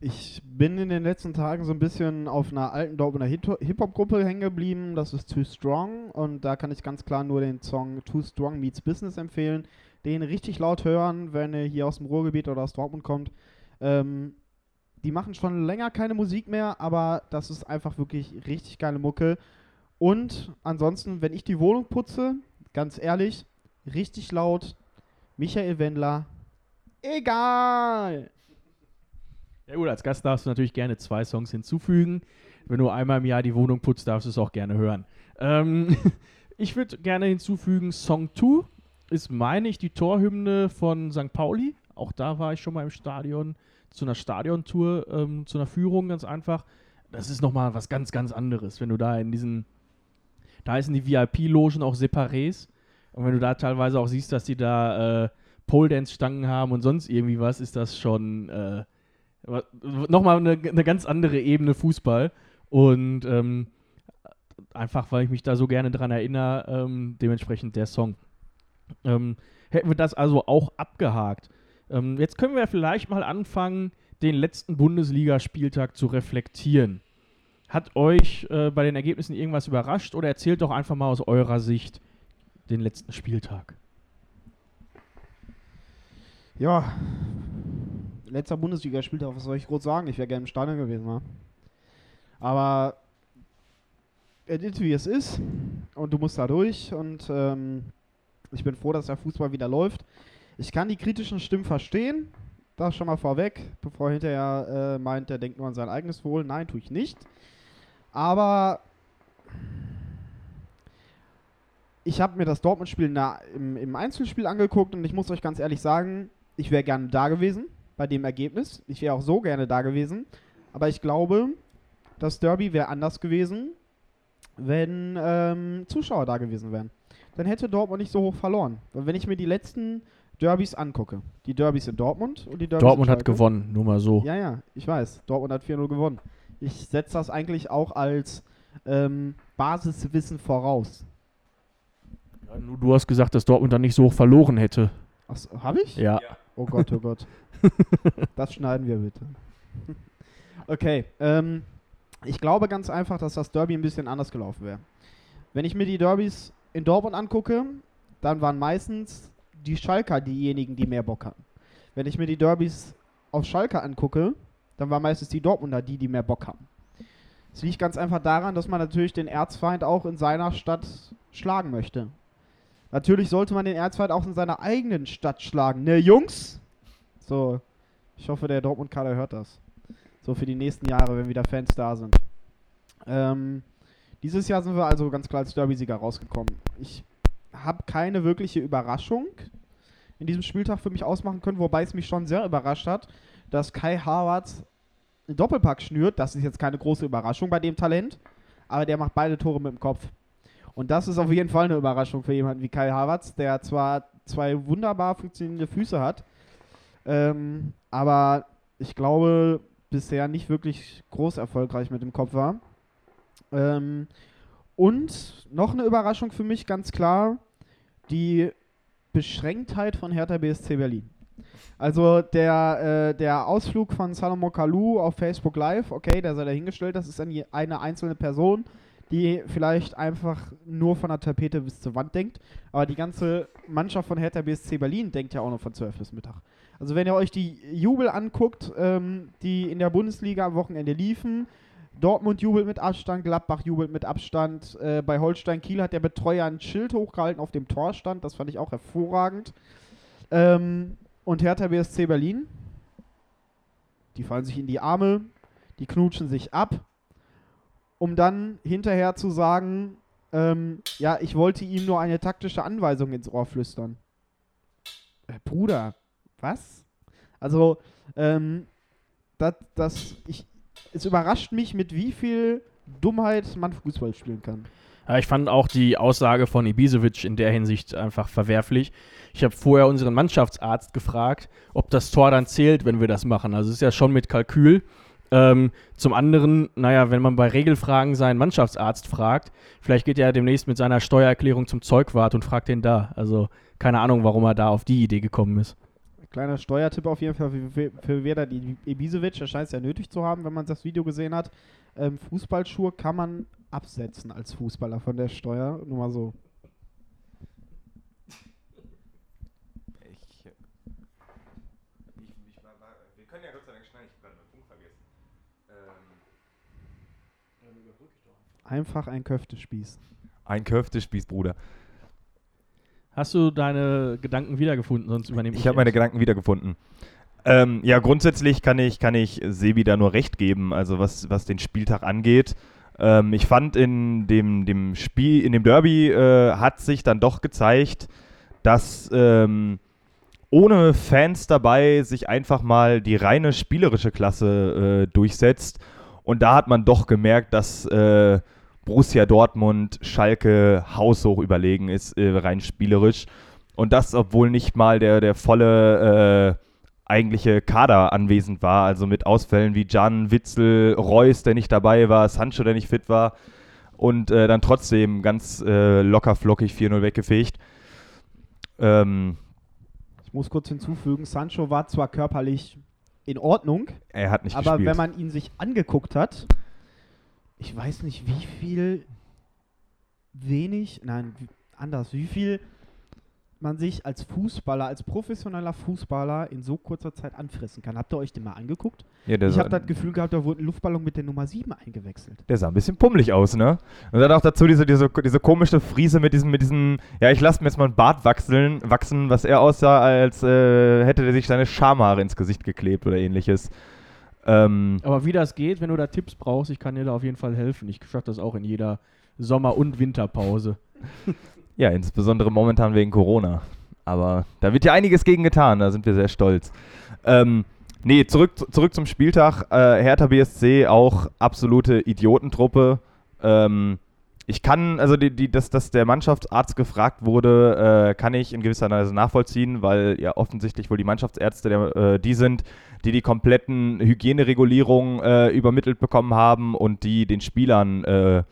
Ich bin in den letzten Tagen so ein bisschen auf einer alten Dortmunder Hip- Hip-Hop-Gruppe hängen geblieben. Das ist Too Strong. Und da kann ich ganz klar nur den Song Too Strong Meets Business empfehlen. Den richtig laut hören, wenn ihr hier aus dem Ruhrgebiet oder aus Dortmund kommt. Ähm, die machen schon länger keine Musik mehr, aber das ist einfach wirklich richtig geile Mucke. Und ansonsten, wenn ich die Wohnung putze, ganz ehrlich, richtig laut, Michael Wendler, egal. Ja gut, als Gast darfst du natürlich gerne zwei Songs hinzufügen. Wenn du einmal im Jahr die Wohnung putzt, darfst du es auch gerne hören. Ähm, (laughs) ich würde gerne hinzufügen, Song 2 ist, meine ich, die Torhymne von St. Pauli. Auch da war ich schon mal im Stadion zu einer Stadiontour, ähm, zu einer Führung ganz einfach. Das ist nochmal was ganz, ganz anderes, wenn du da in diesen, da heißen die VIP-Logen auch Separés. Und wenn du da teilweise auch siehst, dass die da äh, Pole-Dance-Stangen haben und sonst irgendwie was, ist das schon äh, nochmal eine, eine ganz andere Ebene Fußball. Und ähm, einfach, weil ich mich da so gerne dran erinnere, ähm, dementsprechend der Song. Ähm, hätten wir das also auch abgehakt. Ähm, jetzt können wir vielleicht mal anfangen, den letzten Bundesligaspieltag zu reflektieren. Hat euch äh, bei den Ergebnissen irgendwas überrascht oder erzählt doch einfach mal aus eurer Sicht den letzten Spieltag? Ja, letzter Bundesligaspieltag, was soll ich groß sagen? Ich wäre gerne im Stadion gewesen, wa? Aber es ist wie es ist und du musst da durch und ähm, ich bin froh, dass der Fußball wieder läuft. Ich kann die kritischen Stimmen verstehen, das schon mal vorweg, bevor er hinterher äh, meint, der denkt nur an sein eigenes Wohl. Nein, tue ich nicht. Aber ich habe mir das Dortmund-Spiel im, im Einzelspiel angeguckt und ich muss euch ganz ehrlich sagen, ich wäre gerne da gewesen bei dem Ergebnis. Ich wäre auch so gerne da gewesen. Aber ich glaube, das Derby wäre anders gewesen, wenn ähm, Zuschauer da gewesen wären. Dann hätte Dortmund nicht so hoch verloren. Weil wenn ich mir die letzten Derbys angucke, die Derbys in Dortmund und die Derbys Dortmund in hat gewonnen, nur mal so. ja, ja, ich weiß. Dortmund hat 4-0 gewonnen. Ich setze das eigentlich auch als ähm, Basiswissen voraus. Ja, nur du hast gesagt, dass Dortmund dann nicht so hoch verloren hätte. Achso, habe ich? Ja. Oh Gott, oh Gott. (laughs) das schneiden wir bitte. okay, ähm, ich glaube ganz einfach, dass das Derby ein bisschen anders gelaufen wäre. Wenn ich mir die Derbys in Dortmund angucke, dann waren meistens die Schalker diejenigen, die mehr Bock hatten. Wenn ich mir die Derbys auf Schalke angucke, dann waren meistens die Dortmunder die, die mehr Bock haben. Es liegt ganz einfach daran, dass man natürlich den Erzfeind auch in seiner Stadt schlagen möchte. Natürlich sollte man den Erzfeind auch in seiner eigenen Stadt schlagen. Ne, Jungs? So, ich hoffe, der Dortmund-Kader hört das. So für die nächsten Jahre, wenn wieder Fans da sind. Ähm, dieses Jahr sind wir also ganz klar als Derby-Sieger rausgekommen. Ich habe keine wirkliche Überraschung in diesem Spieltag für mich ausmachen können, wobei es mich schon sehr überrascht hat, dass Kai Havertz einen Doppelpack schnürt. Das ist jetzt keine große Überraschung bei dem Talent, aber der macht beide Tore mit dem Kopf. Und das ist auf jeden Fall eine Überraschung für jemanden wie Kai Havertz, der zwar zwei wunderbar funktionierende Füße hat, ähm, aber ich glaube, bisher nicht wirklich groß erfolgreich mit dem Kopf war. Ähm, und noch eine Überraschung für mich, ganz klar, die Beschränktheit von Hertha BSC Berlin. Also der, äh, der Ausflug von Salomon Kalou auf Facebook Live, okay, der sei dahingestellt, das ist eine, eine einzelne Person, die vielleicht einfach nur von der Tapete bis zur Wand denkt. Aber die ganze Mannschaft von Hertha BSC Berlin denkt ja auch noch von 12 bis Mittag. Also wenn ihr euch die Jubel anguckt, ähm, die in der Bundesliga am Wochenende liefen, Dortmund jubelt mit Abstand, Gladbach jubelt mit Abstand. Äh, bei Holstein Kiel hat der Betreuer ein Schild hochgehalten auf dem Torstand. Das fand ich auch hervorragend. Ähm, und Hertha BSC Berlin, die fallen sich in die Arme, die knutschen sich ab, um dann hinterher zu sagen, ähm, ja, ich wollte ihm nur eine taktische Anweisung ins Ohr flüstern. Äh, Bruder, was? Also, ähm, das, das, ich, es überrascht mich, mit wie viel Dummheit man Fußball spielen kann. Ich fand auch die Aussage von Ibisevic in der Hinsicht einfach verwerflich. Ich habe vorher unseren Mannschaftsarzt gefragt, ob das Tor dann zählt, wenn wir das machen. Also es ist ja schon mit Kalkül. Ähm, zum anderen, naja, wenn man bei Regelfragen seinen Mannschaftsarzt fragt, vielleicht geht er demnächst mit seiner Steuererklärung zum Zeugwart und fragt den da. Also keine Ahnung, warum er da auf die Idee gekommen ist. Kleiner Steuertipp auf jeden Fall für, Werder Ibisevic. Er scheint es ja nötig zu haben, wenn man das Video gesehen hat. Ähm, Fußballschuhe kann man absetzen als Fußballer von der Steuer. Nur mal so. Ich, ich, ich war, war, wir können ja Gott sei Dank schneiden, ich habe gerade meinen Punkt vergessen. Ähm, Einfach ein Köftespieß. ein Köftespieß, Bruder. Hast du deine Gedanken wiedergefunden? Sonst übernehme ich. Ich habe meine. Gedanken wiedergefunden. Ähm, ja, grundsätzlich kann ich, kann ich Sebi da nur recht geben, also was, was den Spieltag angeht. Ähm, ich fand in dem, dem Spiel, in dem Derby äh, hat sich dann doch gezeigt, dass ähm, ohne Fans dabei sich einfach mal die reine spielerische Klasse äh, durchsetzt. Und da hat man doch gemerkt, dass äh, Borussia Dortmund Schalke haushoch überlegen ist, äh, rein spielerisch. Und das, obwohl nicht mal der, der volle äh, eigentliche Kader anwesend war, also mit Ausfällen wie Jan, Witzel, Reus, der nicht dabei war, Sancho, der nicht fit war und äh, dann trotzdem ganz äh, locker flockig 4-0 weggefegt. Ähm, Ich muss kurz hinzufügen, Sancho war zwar körperlich in Ordnung, er hat nicht aber gespielt. wenn man ihn sich angeguckt hat, ich weiß nicht, wie viel wenig, nein, anders, wie viel man sich als Fußballer, als professioneller Fußballer in so kurzer Zeit anfressen kann. Habt ihr euch den mal angeguckt? ja, der, ich habe das Gefühl gehabt, da wurde ein Luftballon mit der Nummer 7 eingewechselt. der sah ein bisschen pummelig aus, ne? Und dann auch dazu diese, diese, diese komische Friese mit diesem, mit diesem, ja, ich lasse mir jetzt mal ein Bart wachseln, wachsen, was er aussah, als äh, hätte er sich seine Schamhaare ins Gesicht geklebt oder ähnliches. Ähm, Aber wie das geht, wenn du da Tipps brauchst, ich kann dir da auf jeden Fall helfen. Ich schaffe das auch in jeder Sommer- und Winterpause. (laughs) Ja, insbesondere momentan wegen Corona. Aber da wird ja einiges gegen getan, da sind wir sehr stolz. Ähm, nee, zurück, zurück zum Spieltag. Äh, Hertha BSC auch absolute Idiotentruppe. Ähm, ich kann, also die, die, dass, dass der Mannschaftsarzt gefragt wurde, äh, kann ich in gewisser Weise nachvollziehen, weil ja offensichtlich wohl die Mannschaftsärzte der, äh, die sind, die die kompletten Hygieneregulierungen äh, übermittelt bekommen haben und die den Spielern äh,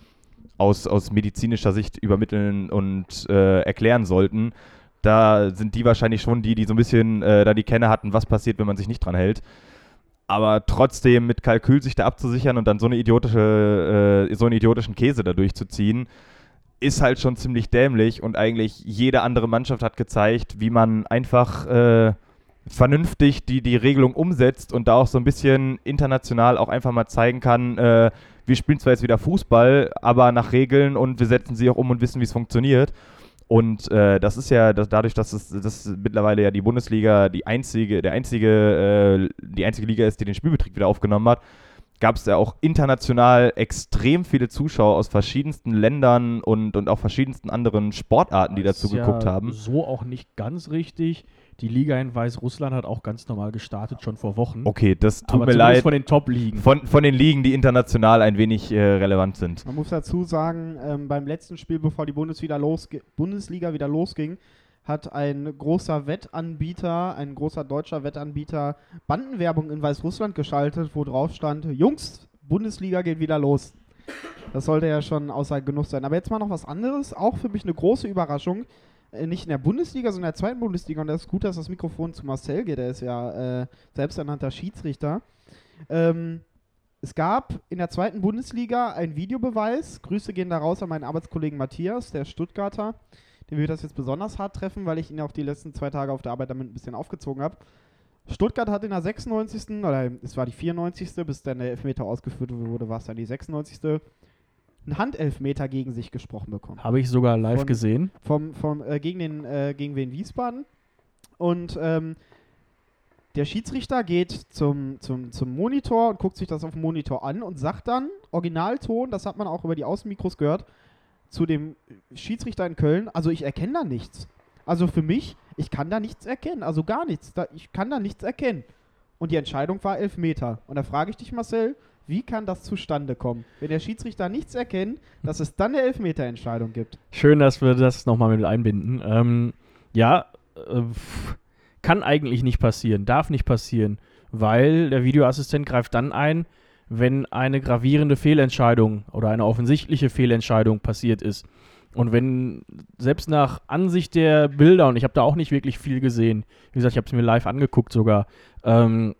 aus, aus medizinischer Sicht übermitteln und äh, erklären sollten. Da sind die wahrscheinlich schon die, die so ein bisschen äh, da die Kenne hatten, was passiert, wenn man sich nicht dran hält. Aber trotzdem mit Kalkül sich da abzusichern und dann so eine idiotische, äh, so einen idiotischen Käse da durchzuziehen, ist halt schon ziemlich dämlich und eigentlich jede andere Mannschaft hat gezeigt, wie man einfach äh, vernünftig die, die Regelung umsetzt und da auch so ein bisschen international auch einfach mal zeigen kann, äh, wir spielen zwar jetzt wieder Fußball, aber nach Regeln und wir setzen sie auch um und wissen, wie es funktioniert. Und äh, das ist ja das, dadurch, dass es dass mittlerweile ja die Bundesliga die einzige, der einzige, äh, die einzige Liga ist, die den Spielbetrieb wieder aufgenommen hat, gab es ja auch international extrem viele Zuschauer aus verschiedensten Ländern und, und auch verschiedensten anderen Sportarten, die Das dazu ist geguckt ja haben. So auch nicht ganz richtig. Die Liga in Weißrussland hat auch ganz normal gestartet, schon vor Wochen. Okay, das tut Aber mir leid. von den Top-Ligen. Von, von den Ligen, die international ein wenig äh, relevant sind. Man muss dazu sagen, ähm, beim letzten Spiel, bevor die Bundesliga, losge Bundesliga wieder losging, hat ein großer Wettanbieter, ein großer deutscher Wettanbieter Bandenwerbung in Weißrussland geschaltet, wo drauf stand, Jungs, Bundesliga geht wieder los. Das sollte ja schon außer Genuss sein. Aber jetzt mal noch was anderes, auch für mich eine große Überraschung. Äh, nicht in der Bundesliga, sondern in der zweiten Bundesliga. Und das ist gut, dass das Mikrofon zu Marcel geht. Der ist ja äh, selbsternannter Schiedsrichter. Ähm, es gab in der zweiten Bundesliga einen Videobeweis. Grüße gehen da raus an meinen Arbeitskollegen Matthias, der Stuttgarter. Den wird das jetzt besonders hart treffen, weil ich ihn auch die letzten zwei Tage auf der Arbeit damit ein bisschen aufgezogen habe. Stuttgart hat in der 96. oder es war die 94. bis dann der Elfmeter ausgeführt wurde, war es dann die 96. einen Handelfmeter gegen sich gesprochen bekommen. Habe ich sogar live Von- gesehen. Vom, vom, äh, gegen den äh, gegen Wien Wiesbaden. Und ähm, der Schiedsrichter geht zum, zum, zum Monitor und guckt sich das auf dem Monitor an und sagt dann, Originalton, das hat man auch über die Außenmikros gehört, zu dem Schiedsrichter in Köln, also ich erkenne da nichts. Also für mich, ich kann da nichts erkennen, also gar nichts. Da, ich kann da nichts erkennen. Und die Entscheidung war Elfmeter. Und da frage ich dich, Marcel, wie kann das zustande kommen, wenn der Schiedsrichter nichts erkennt, dass es dann eine Elfmeterentscheidung gibt? Schön, dass wir das nochmal mit einbinden. Ähm, ja, äh, kann eigentlich nicht passieren, darf nicht passieren, weil der Videoassistent greift dann ein, wenn eine gravierende Fehlentscheidung oder eine offensichtliche Fehlentscheidung passiert ist. Und wenn selbst nach Ansicht der Bilder, und ich habe da auch nicht wirklich viel gesehen, wie gesagt, ich habe es mir live angeguckt sogar, ähm,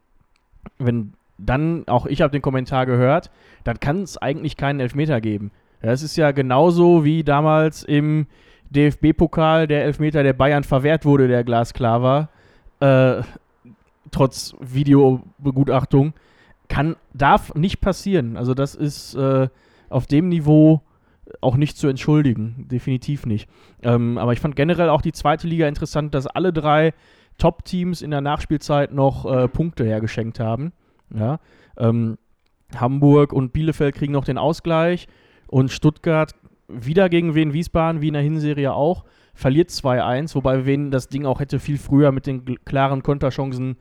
wenn dann, auch ich habe den Kommentar gehört, dann kann es eigentlich keinen Elfmeter geben. Das ist ja genauso wie damals im DFB-Pokal der Elfmeter der Bayern verwehrt wurde, der glasklar war, äh, trotz Videobegutachtung, kann, darf nicht passieren. Also das ist äh, auf dem Niveau auch nicht zu entschuldigen, definitiv nicht. Ähm, aber ich fand generell auch die zweite Liga interessant, dass alle drei Top-Teams in der Nachspielzeit noch äh, Punkte hergeschenkt haben. Ja, ähm, Hamburg und Bielefeld kriegen noch den Ausgleich und Stuttgart wieder gegen Wien Wiesbaden, wie in der Hinserie auch, verliert 2-1, wobei Wien das Ding auch hätte viel früher mit den klaren Konterchancen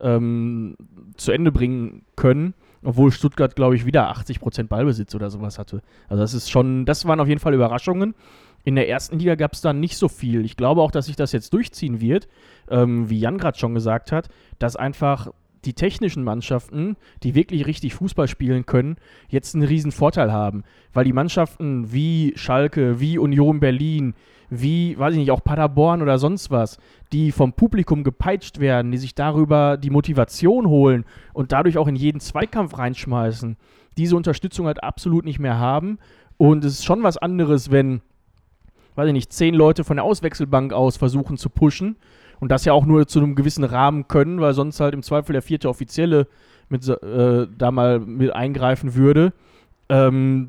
ähm, zu Ende bringen können, obwohl Stuttgart, glaube ich, wieder 80% Ballbesitz oder sowas hatte. Also das ist schon, das waren auf jeden Fall Überraschungen. In der ersten Liga gab es da nicht so viel. Ich glaube auch, dass sich das jetzt durchziehen wird, ähm, wie Jan gerade schon gesagt hat, dass einfach die technischen Mannschaften, die wirklich richtig Fußball spielen können, jetzt einen riesen Vorteil haben. Weil die Mannschaften wie Schalke, wie Union Berlin, wie, weiß ich nicht, auch Paderborn oder sonst was, die vom Publikum gepeitscht werden, die sich darüber die Motivation holen und dadurch auch in jeden Zweikampf reinschmeißen, diese Unterstützung halt absolut nicht mehr haben. Und es ist schon was anderes, wenn, weiß ich nicht, zehn Leute von der Auswechselbank aus versuchen zu pushen und das ja auch nur zu einem gewissen Rahmen können, weil sonst halt im Zweifel der vierte Offizielle mit, äh, da mal mit eingreifen würde. Ähm,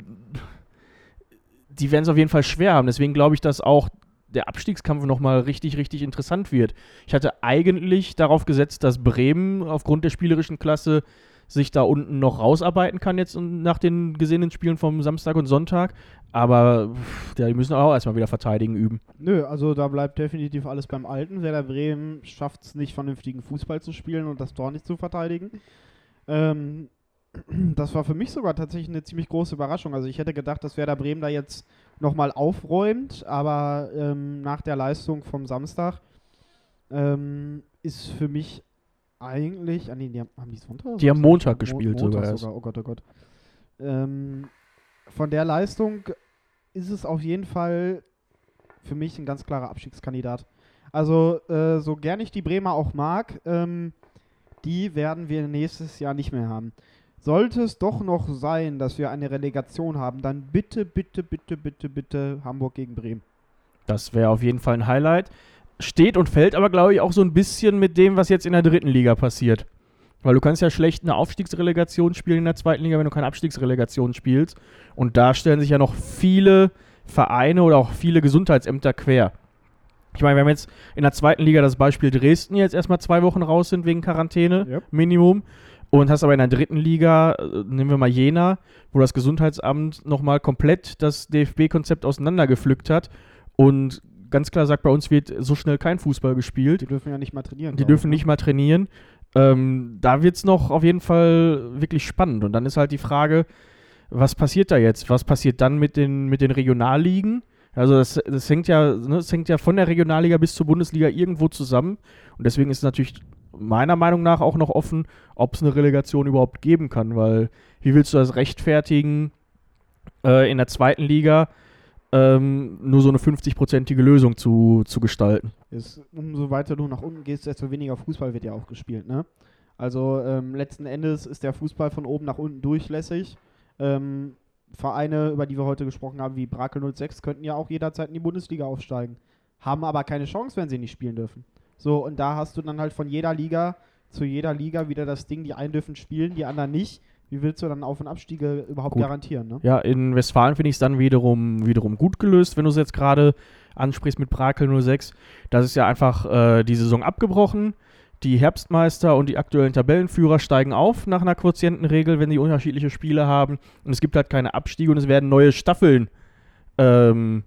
die werden es auf jeden Fall schwer haben. Deswegen glaube ich, dass auch der Abstiegskampf nochmal richtig, richtig interessant wird. Ich hatte eigentlich darauf gesetzt, dass Bremen aufgrund der spielerischen Klasse sich da unten noch rausarbeiten kann jetzt nach den gesehenen Spielen vom Samstag und Sonntag. Aber ja, die müssen auch erstmal wieder verteidigen üben. Nö, also da bleibt definitiv alles beim Alten. Werder Bremen schafft es nicht, vernünftigen Fußball zu spielen und das Tor nicht zu verteidigen. Ähm, (clears throat) das war für mich sogar tatsächlich eine ziemlich große Überraschung. Also ich hätte gedacht, dass Werder Bremen da jetzt nochmal aufräumt, aber ähm, nach der Leistung vom Samstag ähm, ist für mich eigentlich. Ah, nee, die haben, haben die Sonntag? Die haben Montag Mo- gespielt Montag sogar erst. Oh Gott, oh Gott. Ähm, von der Leistung ist es auf jeden Fall für mich ein ganz klarer Abstiegskandidat. Also, äh, so gern ich die Bremer auch mag, ähm, die werden wir nächstes Jahr nicht mehr haben. Sollte es doch noch sein, dass wir eine Relegation haben, dann bitte, bitte, bitte, bitte, bitte Hamburg gegen Bremen. Das wäre auf jeden Fall ein Highlight. Steht und fällt aber, glaube ich, auch so ein bisschen mit dem, was jetzt in der dritten Liga passiert. Weil du kannst ja schlecht eine Aufstiegsrelegation spielen in der zweiten Liga, wenn du keine Abstiegsrelegation spielst. Und da stellen sich ja noch viele Vereine oder auch viele Gesundheitsämter quer. Ich meine, wir haben jetzt in der zweiten Liga das Beispiel Dresden jetzt erstmal zwei Wochen raus sind wegen Quarantäne, Yep. Minimum. Und hast aber in der dritten Liga, äh, nehmen wir mal Jena, wo das Gesundheitsamt nochmal komplett das DFB-Konzept auseinandergepflückt hat und ganz klar sagt, bei uns wird so schnell kein Fußball gespielt. Die dürfen ja nicht mal trainieren. Die dürfen ne? nicht mal trainieren. Ähm, da wird es noch auf jeden Fall wirklich spannend. Und dann ist halt die Frage, was passiert da jetzt? Was passiert dann mit den, mit den Regionalligen? Also das, das hängt ja, ne, das hängt ja von der Regionalliga bis zur Bundesliga irgendwo zusammen. Und deswegen ist es natürlich meiner Meinung nach auch noch offen, ob es eine Relegation überhaupt geben kann, weil wie willst du das rechtfertigen, äh, in der zweiten Liga ähm, nur so eine 50-prozentige Lösung zu, zu gestalten? Ist, umso weiter du nach unten gehst, desto weniger Fußball wird ja auch gespielt, ne? Also ähm, letzten Endes ist der Fußball von oben nach unten durchlässig. Ähm, Vereine, über die wir heute gesprochen haben, wie Brakel 06, könnten ja auch jederzeit in die Bundesliga aufsteigen. Haben aber keine Chance, wenn sie nicht spielen dürfen. So, und da hast du dann halt von jeder Liga zu jeder Liga wieder das Ding, die einen dürfen spielen, die anderen nicht. Wie willst du dann Auf- und Abstiege überhaupt Gut. garantieren, ne? Ja, in Westfalen finde ich es dann wiederum, wiederum gut gelöst, wenn du es jetzt gerade ansprichst mit Brakel 06. Das ist ja einfach äh, die Saison abgebrochen. Die Herbstmeister und die aktuellen Tabellenführer steigen auf nach einer Quotientenregel, wenn die unterschiedliche Spiele haben. Und es gibt halt keine Abstiege und es werden neue Staffeln ähm,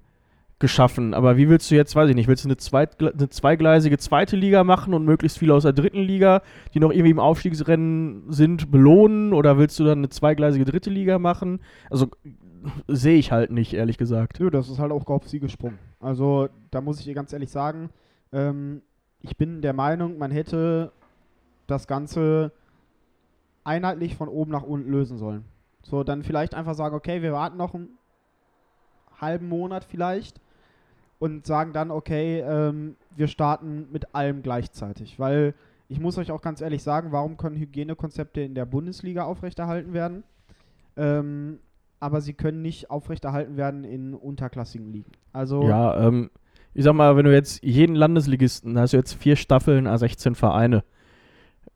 geschaffen. Aber wie willst du jetzt, weiß ich nicht, willst du eine, Zweitgle eine zweigleisige zweite Liga machen und möglichst viele aus der dritten Liga, die noch irgendwie im Aufstiegsrennen sind, belohnen? Oder willst du dann eine zweigleisige dritte Liga machen? Also sehe ich halt nicht, ehrlich gesagt. Nö, das ist halt auch auf sie gesprungen. Also da muss ich dir ganz ehrlich sagen, ähm, ich bin der Meinung, man hätte das Ganze einheitlich von oben nach unten lösen sollen. So, dann vielleicht einfach sagen, okay, wir warten noch einen halben Monat vielleicht und sagen dann, okay, ähm, wir starten mit allem gleichzeitig. Weil ich muss euch auch ganz ehrlich sagen, warum können Hygienekonzepte in der Bundesliga aufrechterhalten werden? Ähm, aber sie können nicht aufrechterhalten werden in unterklassigen Ligen. Also Ja, ähm, ich sag mal, wenn du jetzt jeden Landesligisten, hast du jetzt vier Staffeln, A16 Vereine.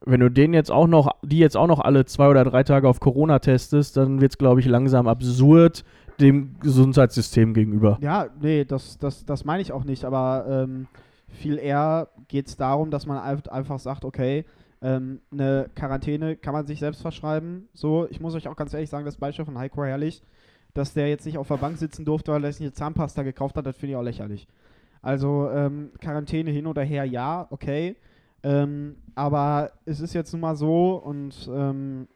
Wenn du den jetzt auch noch, die jetzt auch noch alle zwei oder drei Tage auf Corona testest, dann wird es, glaube ich, langsam absurd dem Gesundheitssystem gegenüber. Ja, nee, das, das, das meine ich auch nicht, aber ähm, viel eher geht es darum, dass man einf- einfach sagt, okay, ähm, eine Quarantäne kann man sich selbst verschreiben. So, ich muss euch auch ganz ehrlich sagen, das Beispiel von Heiko Herrlich, dass der jetzt nicht auf der Bank sitzen durfte, weil er sich eine Zahnpasta gekauft hat, das finde ich auch lächerlich. Also ähm, Quarantäne hin oder her, ja, okay. Ähm, aber es ist jetzt nun mal so und ähm,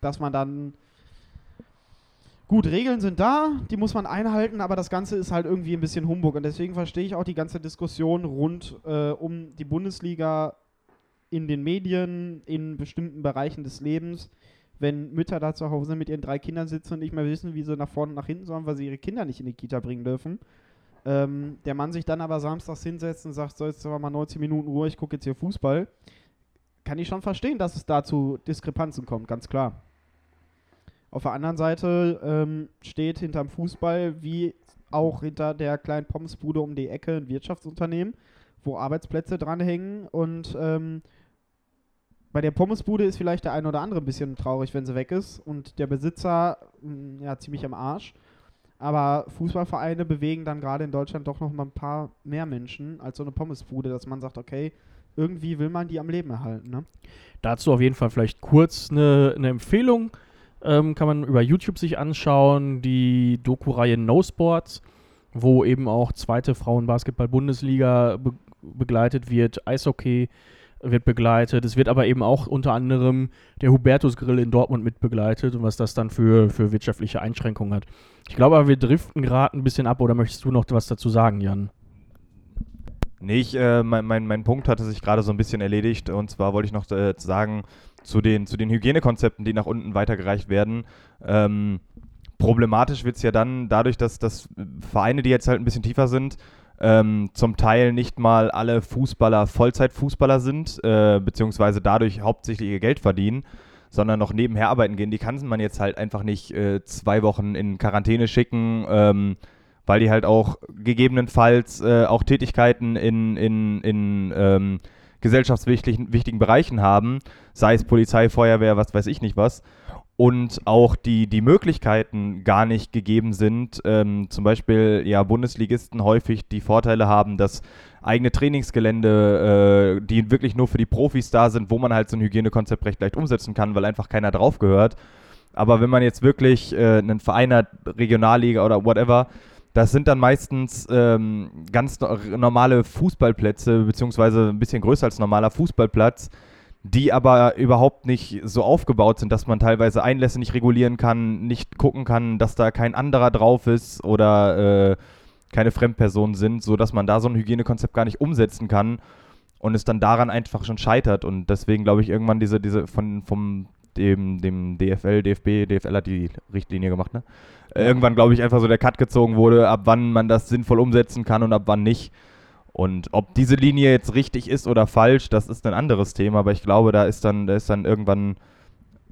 dass man dann Gut, Regeln sind da, die muss man einhalten, aber das Ganze ist halt irgendwie ein bisschen Humbug. Und deswegen verstehe ich auch die ganze Diskussion rund äh, um die Bundesliga in den Medien, in bestimmten Bereichen des Lebens, wenn Mütter da zu Hause mit ihren drei Kindern sitzen und nicht mehr wissen, wie sie nach vorne und nach hinten sollen, weil sie ihre Kinder nicht in die Kita bringen dürfen. Ähm, der Mann sich dann aber samstags hinsetzt und sagt, so jetzt aber mal 90 Minuten Ruhe, ich gucke jetzt hier Fußball. Kann ich schon verstehen, dass es da zu Diskrepanzen kommt, ganz klar. Auf der anderen Seite ähm, steht hinterm Fußball wie auch hinter der kleinen Pommesbude um die Ecke ein Wirtschaftsunternehmen, wo Arbeitsplätze dranhängen und ähm, bei der Pommesbude ist vielleicht der ein oder andere ein bisschen traurig, wenn sie weg ist und der Besitzer mh, ja ziemlich am Arsch. Aber Fußballvereine bewegen dann gerade in Deutschland doch noch mal ein paar mehr Menschen als so eine Pommesbude, dass man sagt, okay, irgendwie will man die am Leben erhalten. Ne? Dazu auf jeden Fall vielleicht kurz eine, eine Empfehlung. Ähm, kann man über YouTube sich anschauen, die Doku-Reihe No Sports, wo eben auch zweite Frauenbasketball-Bundesliga be begleitet wird, Eishockey wird begleitet. Es wird aber eben auch unter anderem der Hubertus Grill in Dortmund mit begleitet und was das dann für, für wirtschaftliche Einschränkungen hat. Ich glaube aber, wir driften gerade ein bisschen ab oder möchtest du noch was dazu sagen, Jan? Nee, ich, äh, mein, mein, mein Punkt hatte sich gerade so ein bisschen erledigt und zwar wollte ich noch äh, sagen, zu den, zu den Hygienekonzepten, die nach unten weitergereicht werden. Ähm, problematisch wird es ja dann dadurch, dass, dass Vereine, die jetzt halt ein bisschen tiefer sind, ähm, zum Teil nicht mal alle Fußballer Vollzeitfußballer sind, äh, beziehungsweise dadurch hauptsächlich ihr Geld verdienen, sondern noch nebenher arbeiten gehen. Die kann man jetzt halt einfach nicht äh, zwei Wochen in Quarantäne schicken, ähm, weil die halt auch gegebenenfalls äh, auch Tätigkeiten in, in, in ähm, gesellschaftswichtigen wichtigen Bereichen haben, sei es Polizei, Feuerwehr, was weiß ich nicht was. Und auch die, die Möglichkeiten gar nicht gegeben sind, ähm, zum Beispiel ja Bundesligisten häufig die Vorteile haben, dass eigene Trainingsgelände, äh, die wirklich nur für die Profis da sind, wo man halt so ein Hygienekonzept recht leicht umsetzen kann, weil einfach keiner drauf gehört. Aber wenn man jetzt wirklich äh, einen Verein hat, Regionalliga oder whatever, das sind dann meistens ähm, ganz no normale Fußballplätze, beziehungsweise ein bisschen größer als normaler Fußballplatz, die aber überhaupt nicht so aufgebaut sind, dass man teilweise Einlässe nicht regulieren kann, nicht gucken kann, dass da kein anderer drauf ist oder äh, keine Fremdpersonen sind, sodass man da so ein Hygienekonzept gar nicht umsetzen kann und es dann daran einfach schon scheitert. Und deswegen glaube ich irgendwann diese, diese von vom dem, dem DFL, DFB, DFL hat die Richtlinie gemacht, ne? Irgendwann, glaube ich, einfach so der Cut gezogen wurde, ab wann man das sinnvoll umsetzen kann und ab wann nicht. Und ob diese Linie jetzt richtig ist oder falsch, das ist ein anderes Thema, aber ich glaube, da ist dann, da ist dann irgendwann,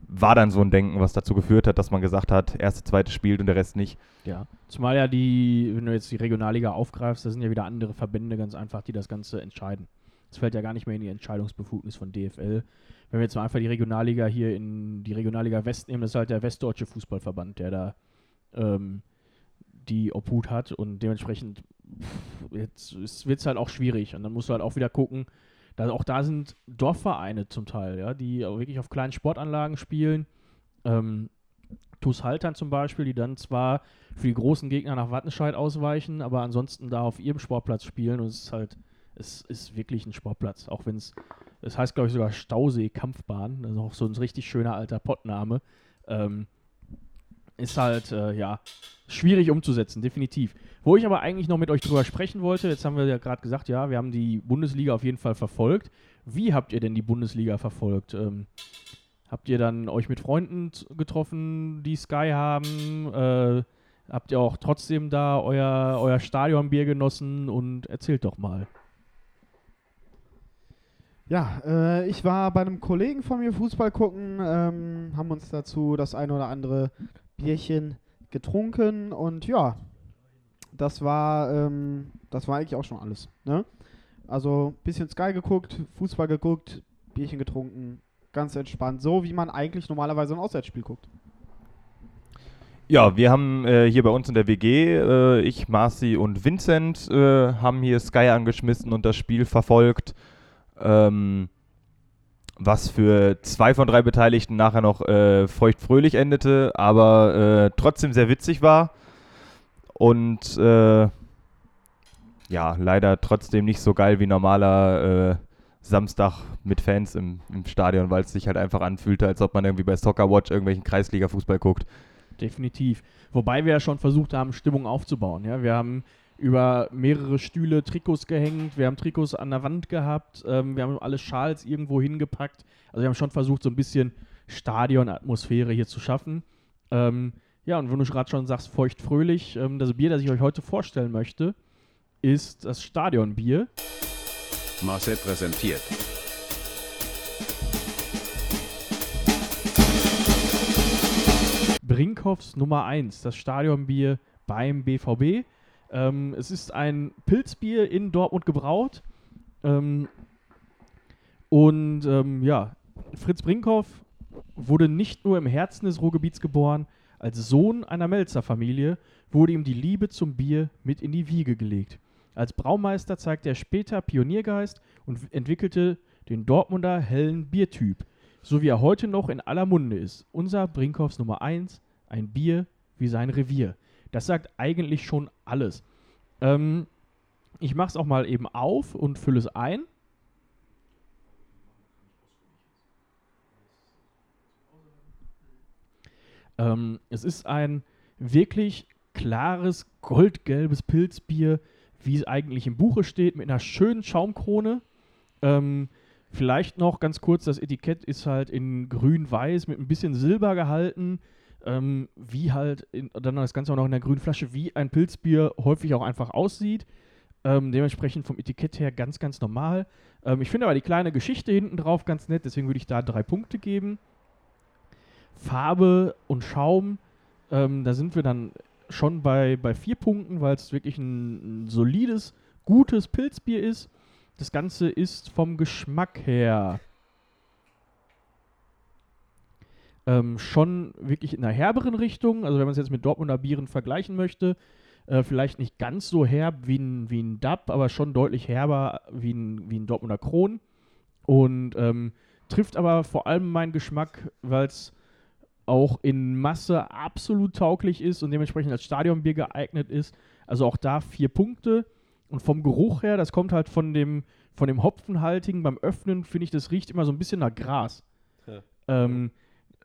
war dann so ein Denken, was dazu geführt hat, dass man gesagt hat, erste, zweite spielt und der Rest nicht. Ja. Zumal ja die, wenn du jetzt die Regionalliga aufgreifst, da sind ja wieder andere Verbände ganz einfach, die das Ganze entscheiden. Das fällt ja gar nicht mehr in die Entscheidungsbefugnis von DFL. Wenn wir jetzt mal einfach die Regionalliga hier in die Regionalliga West nehmen, das ist halt der Westdeutsche Fußballverband, der da ähm, die Obhut hat und dementsprechend jetzt wird es halt auch schwierig und dann musst du halt auch wieder gucken, da, auch da sind Dorfvereine zum Teil, ja, die wirklich auf kleinen Sportanlagen spielen. Ähm, TuS Haltern zum Beispiel, die dann zwar für die großen Gegner nach Wattenscheid ausweichen, aber ansonsten da auf ihrem Sportplatz spielen und es ist halt, es ist wirklich ein Sportplatz, auch wenn es, es heißt glaube ich sogar Stausee Kampfbahn, das ist auch so ein richtig schöner alter Pottname. Ähm, ist halt, äh, ja, schwierig umzusetzen, definitiv. Wo ich aber eigentlich noch mit euch drüber sprechen wollte, jetzt haben wir ja gerade gesagt, ja, wir haben die Bundesliga auf jeden Fall verfolgt. Wie habt ihr denn die Bundesliga verfolgt? Ähm, habt ihr dann euch mit Freunden getroffen, die Sky haben? Äh, habt ihr auch trotzdem da euer, euer Stadionbier genossen? Und erzählt doch mal. Ja, äh, ich war bei einem Kollegen von mir Fußball gucken, ähm, haben uns dazu das ein oder andere Bierchen getrunken und ja, das war, ähm, das war eigentlich auch schon alles. Ne? Also bisschen Sky geguckt, Fußball geguckt, Bierchen getrunken, ganz entspannt, so wie man eigentlich normalerweise ein Auswärtsspiel guckt. Ja, wir haben äh, hier bei uns in der WG, äh, ich, Marci und Vincent, äh, haben hier Sky angeschmissen und das Spiel verfolgt, ähm, was für zwei von drei Beteiligten nachher noch äh, feuchtfröhlich endete, aber äh, trotzdem sehr witzig war und äh, ja, leider trotzdem nicht so geil wie normaler äh, Samstag mit Fans im, im Stadion, weil es sich halt einfach anfühlte, als ob man irgendwie bei Soccer Watch irgendwelchen Kreisliga-Fußball guckt. Definitiv. Wobei wir ja schon versucht haben, Stimmung aufzubauen. Ja? Wir haben über mehrere Stühle Trikots gehängt, wir haben Trikots an der Wand gehabt, ähm, wir haben alle Schals irgendwo hingepackt. Also wir haben schon versucht, so ein bisschen Stadionatmosphäre hier zu schaffen. Ähm, ja, und wenn du gerade schon sagst, feuchtfröhlich, ähm, das Bier, das ich euch heute vorstellen möchte, ist das Stadionbier. Marcel präsentiert. Brinkhoffs Nummer 1, das Stadionbier beim BVB. Ähm, es ist ein Pilzbier in Dortmund gebraut. Ähm, und ähm, ja, Fritz Brinkhoff wurde nicht nur im Herzen des Ruhrgebiets geboren, als Sohn einer Melzer-Familie wurde ihm die Liebe zum Bier mit in die Wiege gelegt. Als Braumeister zeigte er später Pioniergeist und entwickelte den Dortmunder hellen Biertyp, so wie er heute noch in aller Munde ist. Unser Brinkhoffs Nummer 1, ein Bier wie sein Revier. Das sagt eigentlich schon alles. Ähm, ich mache es auch mal eben auf und fülle es ein. Ähm, es ist ein wirklich klares, goldgelbes Pilzbier, wie es eigentlich im Buche steht, mit einer schönen Schaumkrone. Ähm, vielleicht noch ganz kurz, das Etikett ist halt in grün-weiß mit ein bisschen Silber gehalten. Ähm, wie halt, in, dann das Ganze auch noch in der grünen Flasche, wie ein Pilzbier häufig auch einfach aussieht. Ähm, dementsprechend vom Etikett her ganz, ganz normal. Ähm, ich finde aber die kleine Geschichte hinten drauf ganz nett, deswegen würde ich da drei Punkte geben. Farbe und Schaum, ähm, da sind wir dann schon bei, bei vier Punkten, weil es wirklich ein, ein solides, gutes Pilzbier ist. Das Ganze ist vom Geschmack her ähm, schon wirklich in einer herberen Richtung. Also wenn man es jetzt mit Dortmunder Bieren vergleichen möchte, äh, vielleicht nicht ganz so herb wie ein, wie ein Dab, aber schon deutlich herber wie ein, wie ein Dortmunder Kron. Und ähm, trifft aber vor allem meinen Geschmack, weil es auch in Masse absolut tauglich ist und dementsprechend als Stadionbier geeignet ist. Also auch da vier Punkte. Und vom Geruch her, das kommt halt von dem, von dem Hopfenhaltigen. Beim Öffnen finde ich, das riecht immer so ein bisschen nach Gras. Ja. Ähm,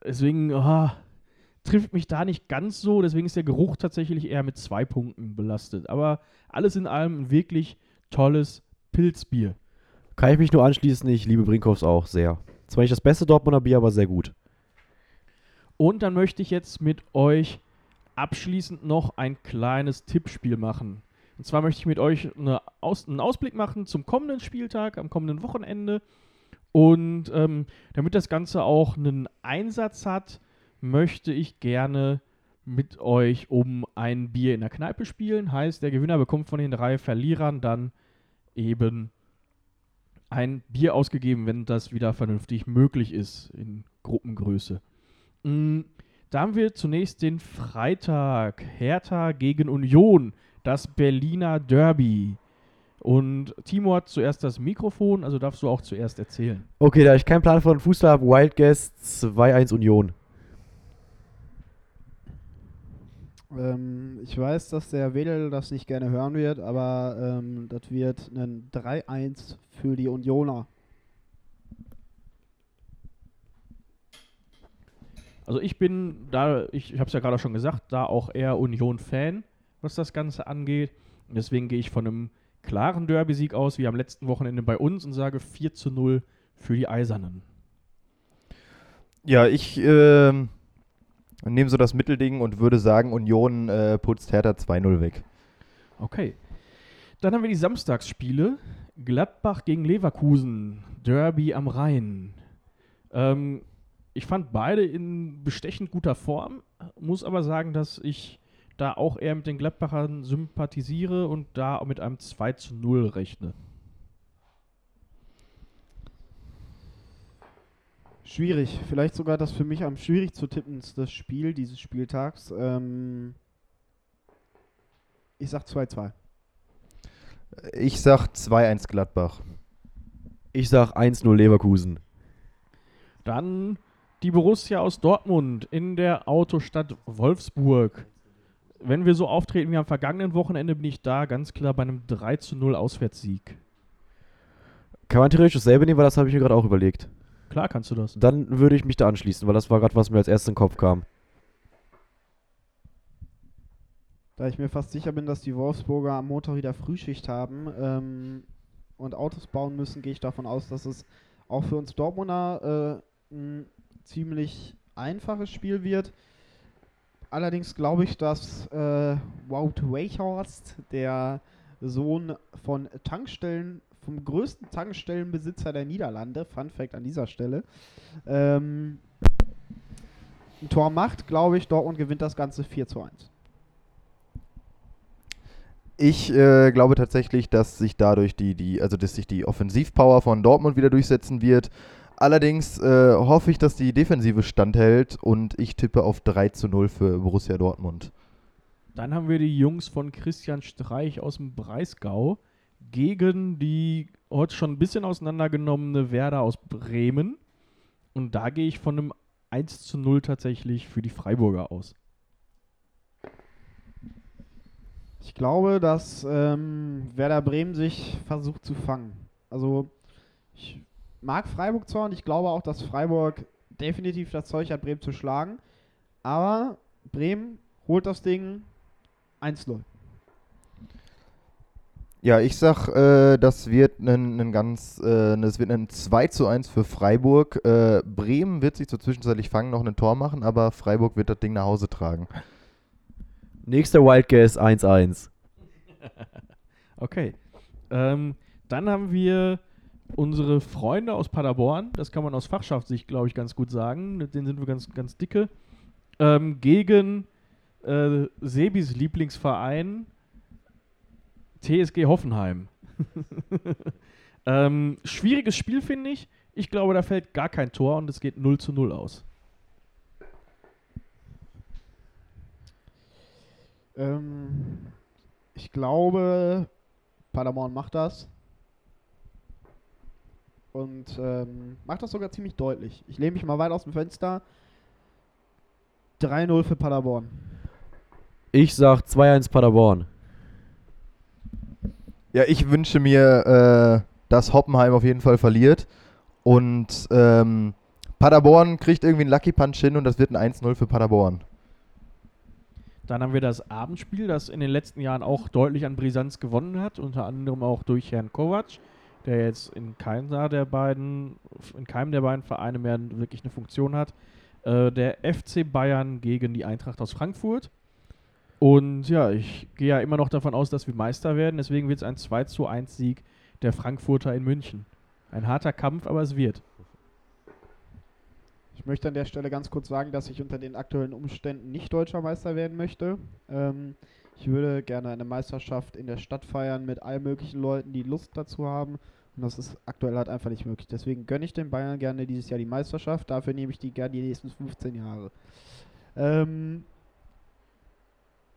deswegen, ah, trifft mich da nicht ganz so, deswegen ist der Geruch tatsächlich eher mit zwei Punkten belastet. Aber alles in allem ein wirklich tolles Pilzbier. Kann ich mich nur anschließen, ich liebe Brinkhoffs auch sehr. Zwar nicht das beste Dortmunder Bier, aber sehr gut. Und dann möchte ich jetzt mit euch abschließend noch ein kleines Tippspiel machen. Und zwar möchte ich mit euch eine Aus einen Ausblick machen zum kommenden Spieltag, am kommenden Wochenende. Und ähm, damit das Ganze auch einen Einsatz hat, möchte ich gerne mit euch um ein Bier in der Kneipe spielen. Heißt, der Gewinner bekommt von den drei Verlierern dann eben ein Bier ausgegeben, wenn das wieder vernünftig möglich ist in Gruppengröße. Mm, Da haben wir zunächst den Freitag. Hertha gegen Union. Das Berliner Derby. Und Timo hat zuerst das Mikrofon, also darfst du auch zuerst erzählen. Okay, da ich keinen Plan von Fußball habe, Wild Guess 2-1 Union. Ähm, ich weiß, dass der Wedel das nicht gerne hören wird, aber ähm, das wird ein 3-1 für die Unioner. Also ich bin da, ich, ich habe es ja gerade schon gesagt, da auch eher Union-Fan, was das Ganze angeht. Deswegen gehe ich von einem klaren Derby-Sieg aus, wie am letzten Wochenende bei uns, und sage 4 zu 0 für die Eisernen. Ja, ich ähm, nehme so das Mittelding und würde sagen, Union äh, putzt Hertha 2-0 weg. Okay. Dann haben wir die Samstagsspiele. Gladbach gegen Leverkusen. Derby am Rhein. Ähm, ich fand beide in bestechend guter Form, muss aber sagen, dass ich da auch eher mit den Gladbachern sympathisiere und da mit einem 2 zu 0 rechne. Schwierig. Vielleicht sogar das für mich am schwierig zu tippendste Spiel dieses Spieltags. Ähm, ich sag 2-2. Ich sag 2-1 Gladbach. Ich sag 1-0 Leverkusen. Dann die Borussia aus Dortmund in der Autostadt Wolfsburg. Wenn wir so auftreten wie am vergangenen Wochenende, bin ich da ganz klar bei einem 3 zu 0 Auswärtssieg. Kann man theoretisch dasselbe nehmen, weil das habe ich mir gerade auch überlegt. Klar kannst du das. Dann würde ich mich da anschließen, weil das war gerade, was mir als erstes in den Kopf kam. Da ich mir fast sicher bin, dass die Wolfsburger am Montag wieder Frühschicht haben ähm, und Autos bauen müssen, gehe ich davon aus, dass es auch für uns Dortmunder äh, ein ziemlich einfaches Spiel wird. Allerdings glaube ich, dass äh, Wout Weichhorst, der Sohn von Tankstellen, vom größten Tankstellenbesitzer der Niederlande, Fun Fact an dieser Stelle, ähm, ein Tor macht, glaube ich, Dortmund gewinnt das Ganze 4 zu 1. Ich äh, glaube tatsächlich, dass sich dadurch die, die, also dass sich die Offensivpower von Dortmund wieder durchsetzen wird. Allerdings äh, hoffe ich, dass die Defensive standhält und ich tippe auf 3 zu 0 für Borussia Dortmund. Dann haben wir die Jungs von Christian Streich aus dem Breisgau gegen die heute schon ein bisschen auseinandergenommene Werder aus Bremen. Und da gehe ich von einem 1 zu 0 tatsächlich für die Freiburger aus. Ich glaube, dass ähm, Werder Bremen sich versucht zu fangen. Also, ich mag Freiburg zwar und ich glaube auch, dass Freiburg definitiv das Zeug hat, Bremen zu schlagen. Aber Bremen holt das Ding 1-0. Ja, ich sag, äh, das wird ein, ganz, äh, das wird ein 2 zu 1 für Freiburg. Äh, Bremen wird sich so zwischenzeitlich fangen, noch ein Tor machen, aber Freiburg wird das Ding nach Hause tragen. Nächster Wild Guess 1-1. Okay. Ähm, dann haben wir unsere Freunde aus Paderborn, das kann man aus Fachschaftssicht, glaube ich, ganz gut sagen. Mit denen sind wir ganz, ganz dicke. Ähm, gegen äh, Sebis Lieblingsverein TSG Hoffenheim. (laughs) ähm, schwieriges Spiel, finde ich. Ich glaube, da fällt gar kein Tor und es geht 0 zu 0 aus. Ähm, ich glaube, Paderborn macht das. Und ähm, macht das sogar ziemlich deutlich. Ich lehne mich mal weit aus dem Fenster. 3-0 für Paderborn. Ich sag 2-1 Paderborn. Ja, ich wünsche mir, äh, dass Hoppenheim auf jeden Fall verliert und ähm, Paderborn kriegt irgendwie einen Lucky Punch hin und das wird ein 1-0 für Paderborn. Dann haben wir das Abendspiel, das in den letzten Jahren auch deutlich an Brisanz gewonnen hat, unter anderem auch durch Herrn Kovac, der jetzt in keinem der beiden, in keinem der beiden Vereine mehr wirklich eine Funktion hat. Äh, der FC Bayern gegen die Eintracht aus Frankfurt. Und ja, ich gehe ja immer noch davon aus, dass wir Meister werden. Deswegen wird es ein 2 zu 1 Sieg der Frankfurter in München. Ein harter Kampf, aber es wird. Ich möchte an der Stelle ganz kurz sagen, dass ich unter den aktuellen Umständen nicht deutscher Meister werden möchte. Ähm, ich würde gerne eine Meisterschaft in der Stadt feiern mit allen möglichen Leuten, die Lust dazu haben. Und das ist aktuell halt einfach nicht möglich. Deswegen gönne ich den Bayern gerne dieses Jahr die Meisterschaft. Dafür nehme ich die gerne die nächsten 15 Jahre. Ähm,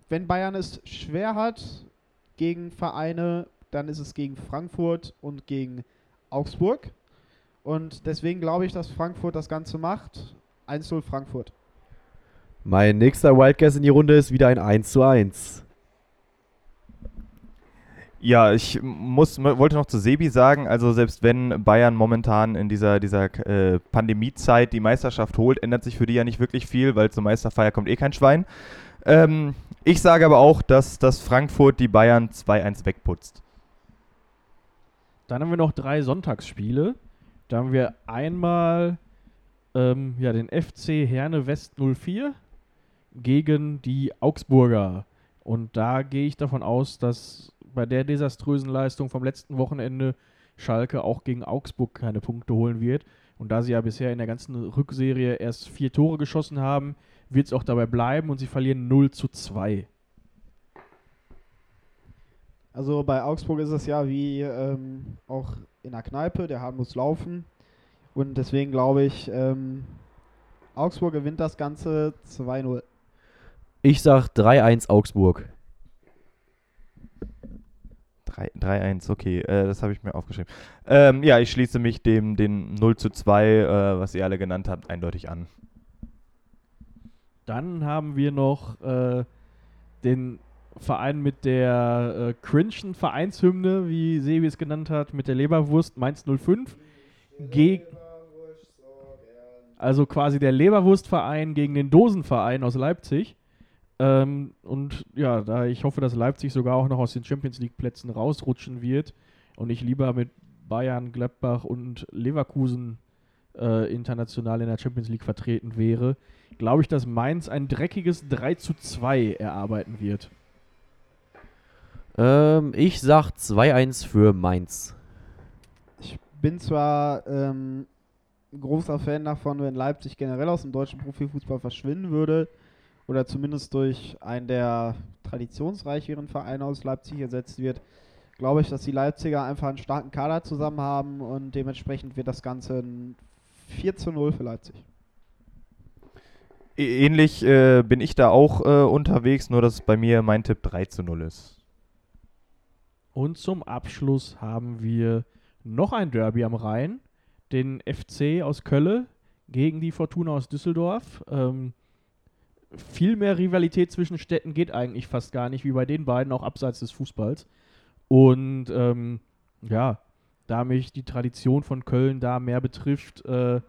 wenn Bayern es schwer hat gegen Vereine, dann ist es gegen Frankfurt und gegen Augsburg. Und deswegen glaube ich, dass Frankfurt das Ganze macht. 1-0 Frankfurt. Mein nächster Wildcast in die Runde ist wieder ein 1 zu 1. Ja, ich muss, wollte noch zu Sebi sagen, also selbst wenn Bayern momentan in dieser, dieser äh, Pandemiezeit die Meisterschaft holt, ändert sich für die ja nicht wirklich viel, weil zur Meisterfeier kommt eh kein Schwein. Ähm, ich sage aber auch, dass, dass Frankfurt die Bayern 2-1 wegputzt. Dann haben wir noch drei Sonntagsspiele. Da haben wir einmal ähm, ja, den FC Herne West 04 gegen die Augsburger. Und da gehe ich davon aus, dass bei der desaströsen Leistung vom letzten Wochenende Schalke auch gegen Augsburg keine Punkte holen wird. Und da sie ja bisher in der ganzen Rückserie erst vier Tore geschossen haben, wird es auch dabei bleiben und sie verlieren 0 zu 2. Also bei Augsburg ist es ja wie ähm, auch in der Kneipe, der Hahn muss laufen. Und deswegen glaube ich, ähm, Augsburg gewinnt das Ganze 2-0. Ich sag 3-1 Augsburg. 3-1, okay, äh, das habe ich mir aufgeschrieben. Ähm, ja, ich schließe mich dem den 0 zu 2, äh, was ihr alle genannt habt, eindeutig an. Dann haben wir noch äh, den Verein mit der äh, cringen Vereinshymne, wie Sebi es genannt hat, mit der Leberwurst Mainz 05. Ge also quasi der Leberwurstverein gegen den Dosenverein aus Leipzig. Ähm, und ja, da ich hoffe, dass Leipzig sogar auch noch aus den Champions League Plätzen rausrutschen wird und ich lieber mit Bayern, Gladbach und Leverkusen äh, international in der Champions League vertreten wäre, glaube ich, dass Mainz ein dreckiges 3 zu 2 erarbeiten wird. Ähm, ich sag 2-1 für Mainz. Ich bin zwar ähm, großer Fan davon, wenn Leipzig generell aus dem deutschen Profifußball verschwinden würde oder zumindest durch einen der traditionsreicheren Vereine aus Leipzig ersetzt wird, glaube ich, dass die Leipziger einfach einen starken Kader zusammen haben und dementsprechend wird das Ganze ein 4 zu 0 für Leipzig. Ähnlich äh, bin ich da auch äh, unterwegs, nur dass bei mir mein Tipp 3 zu 0 ist. Und zum Abschluss haben wir noch ein Derby am Rhein, den FC aus Kölle gegen die Fortuna aus Düsseldorf. Ähm, viel mehr Rivalität zwischen Städten geht eigentlich fast gar nicht, wie bei den beiden, auch abseits des Fußballs. Und ähm, ja, da mich die Tradition von Köln da mehr betrifft, äh,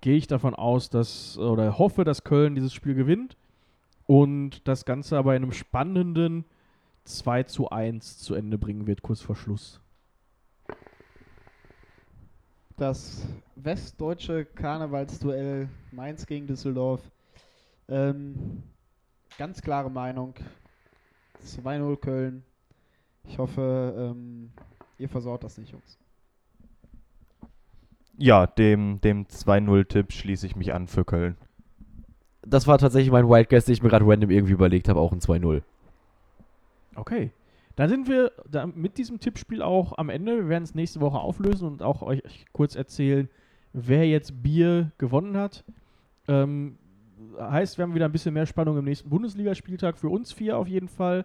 gehe ich davon aus, dass oder hoffe, dass Köln dieses Spiel gewinnt und das Ganze aber in einem spannenden 2 zu 1 zu Ende bringen wird, kurz vor Schluss. Das westdeutsche Karnevalsduell Mainz gegen Düsseldorf ähm, ganz klare Meinung. 2-0 Köln. Ich hoffe, ähm, ihr versorgt das nicht, Jungs. Ja, dem, dem 2-0-Tipp schließe ich mich an für Köln. Das war tatsächlich mein Wildcast, den ich mir gerade random irgendwie überlegt habe, auch ein 2-0. Okay. Dann sind wir da mit diesem Tippspiel auch am Ende. Wir werden es nächste Woche auflösen und auch euch kurz erzählen, wer jetzt Bier gewonnen hat. Ähm, heißt, wir haben wieder ein bisschen mehr Spannung im nächsten Bundesligaspieltag. Für uns vier auf jeden Fall.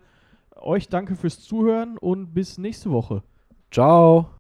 Euch danke fürs Zuhören und bis nächste Woche. Ciao.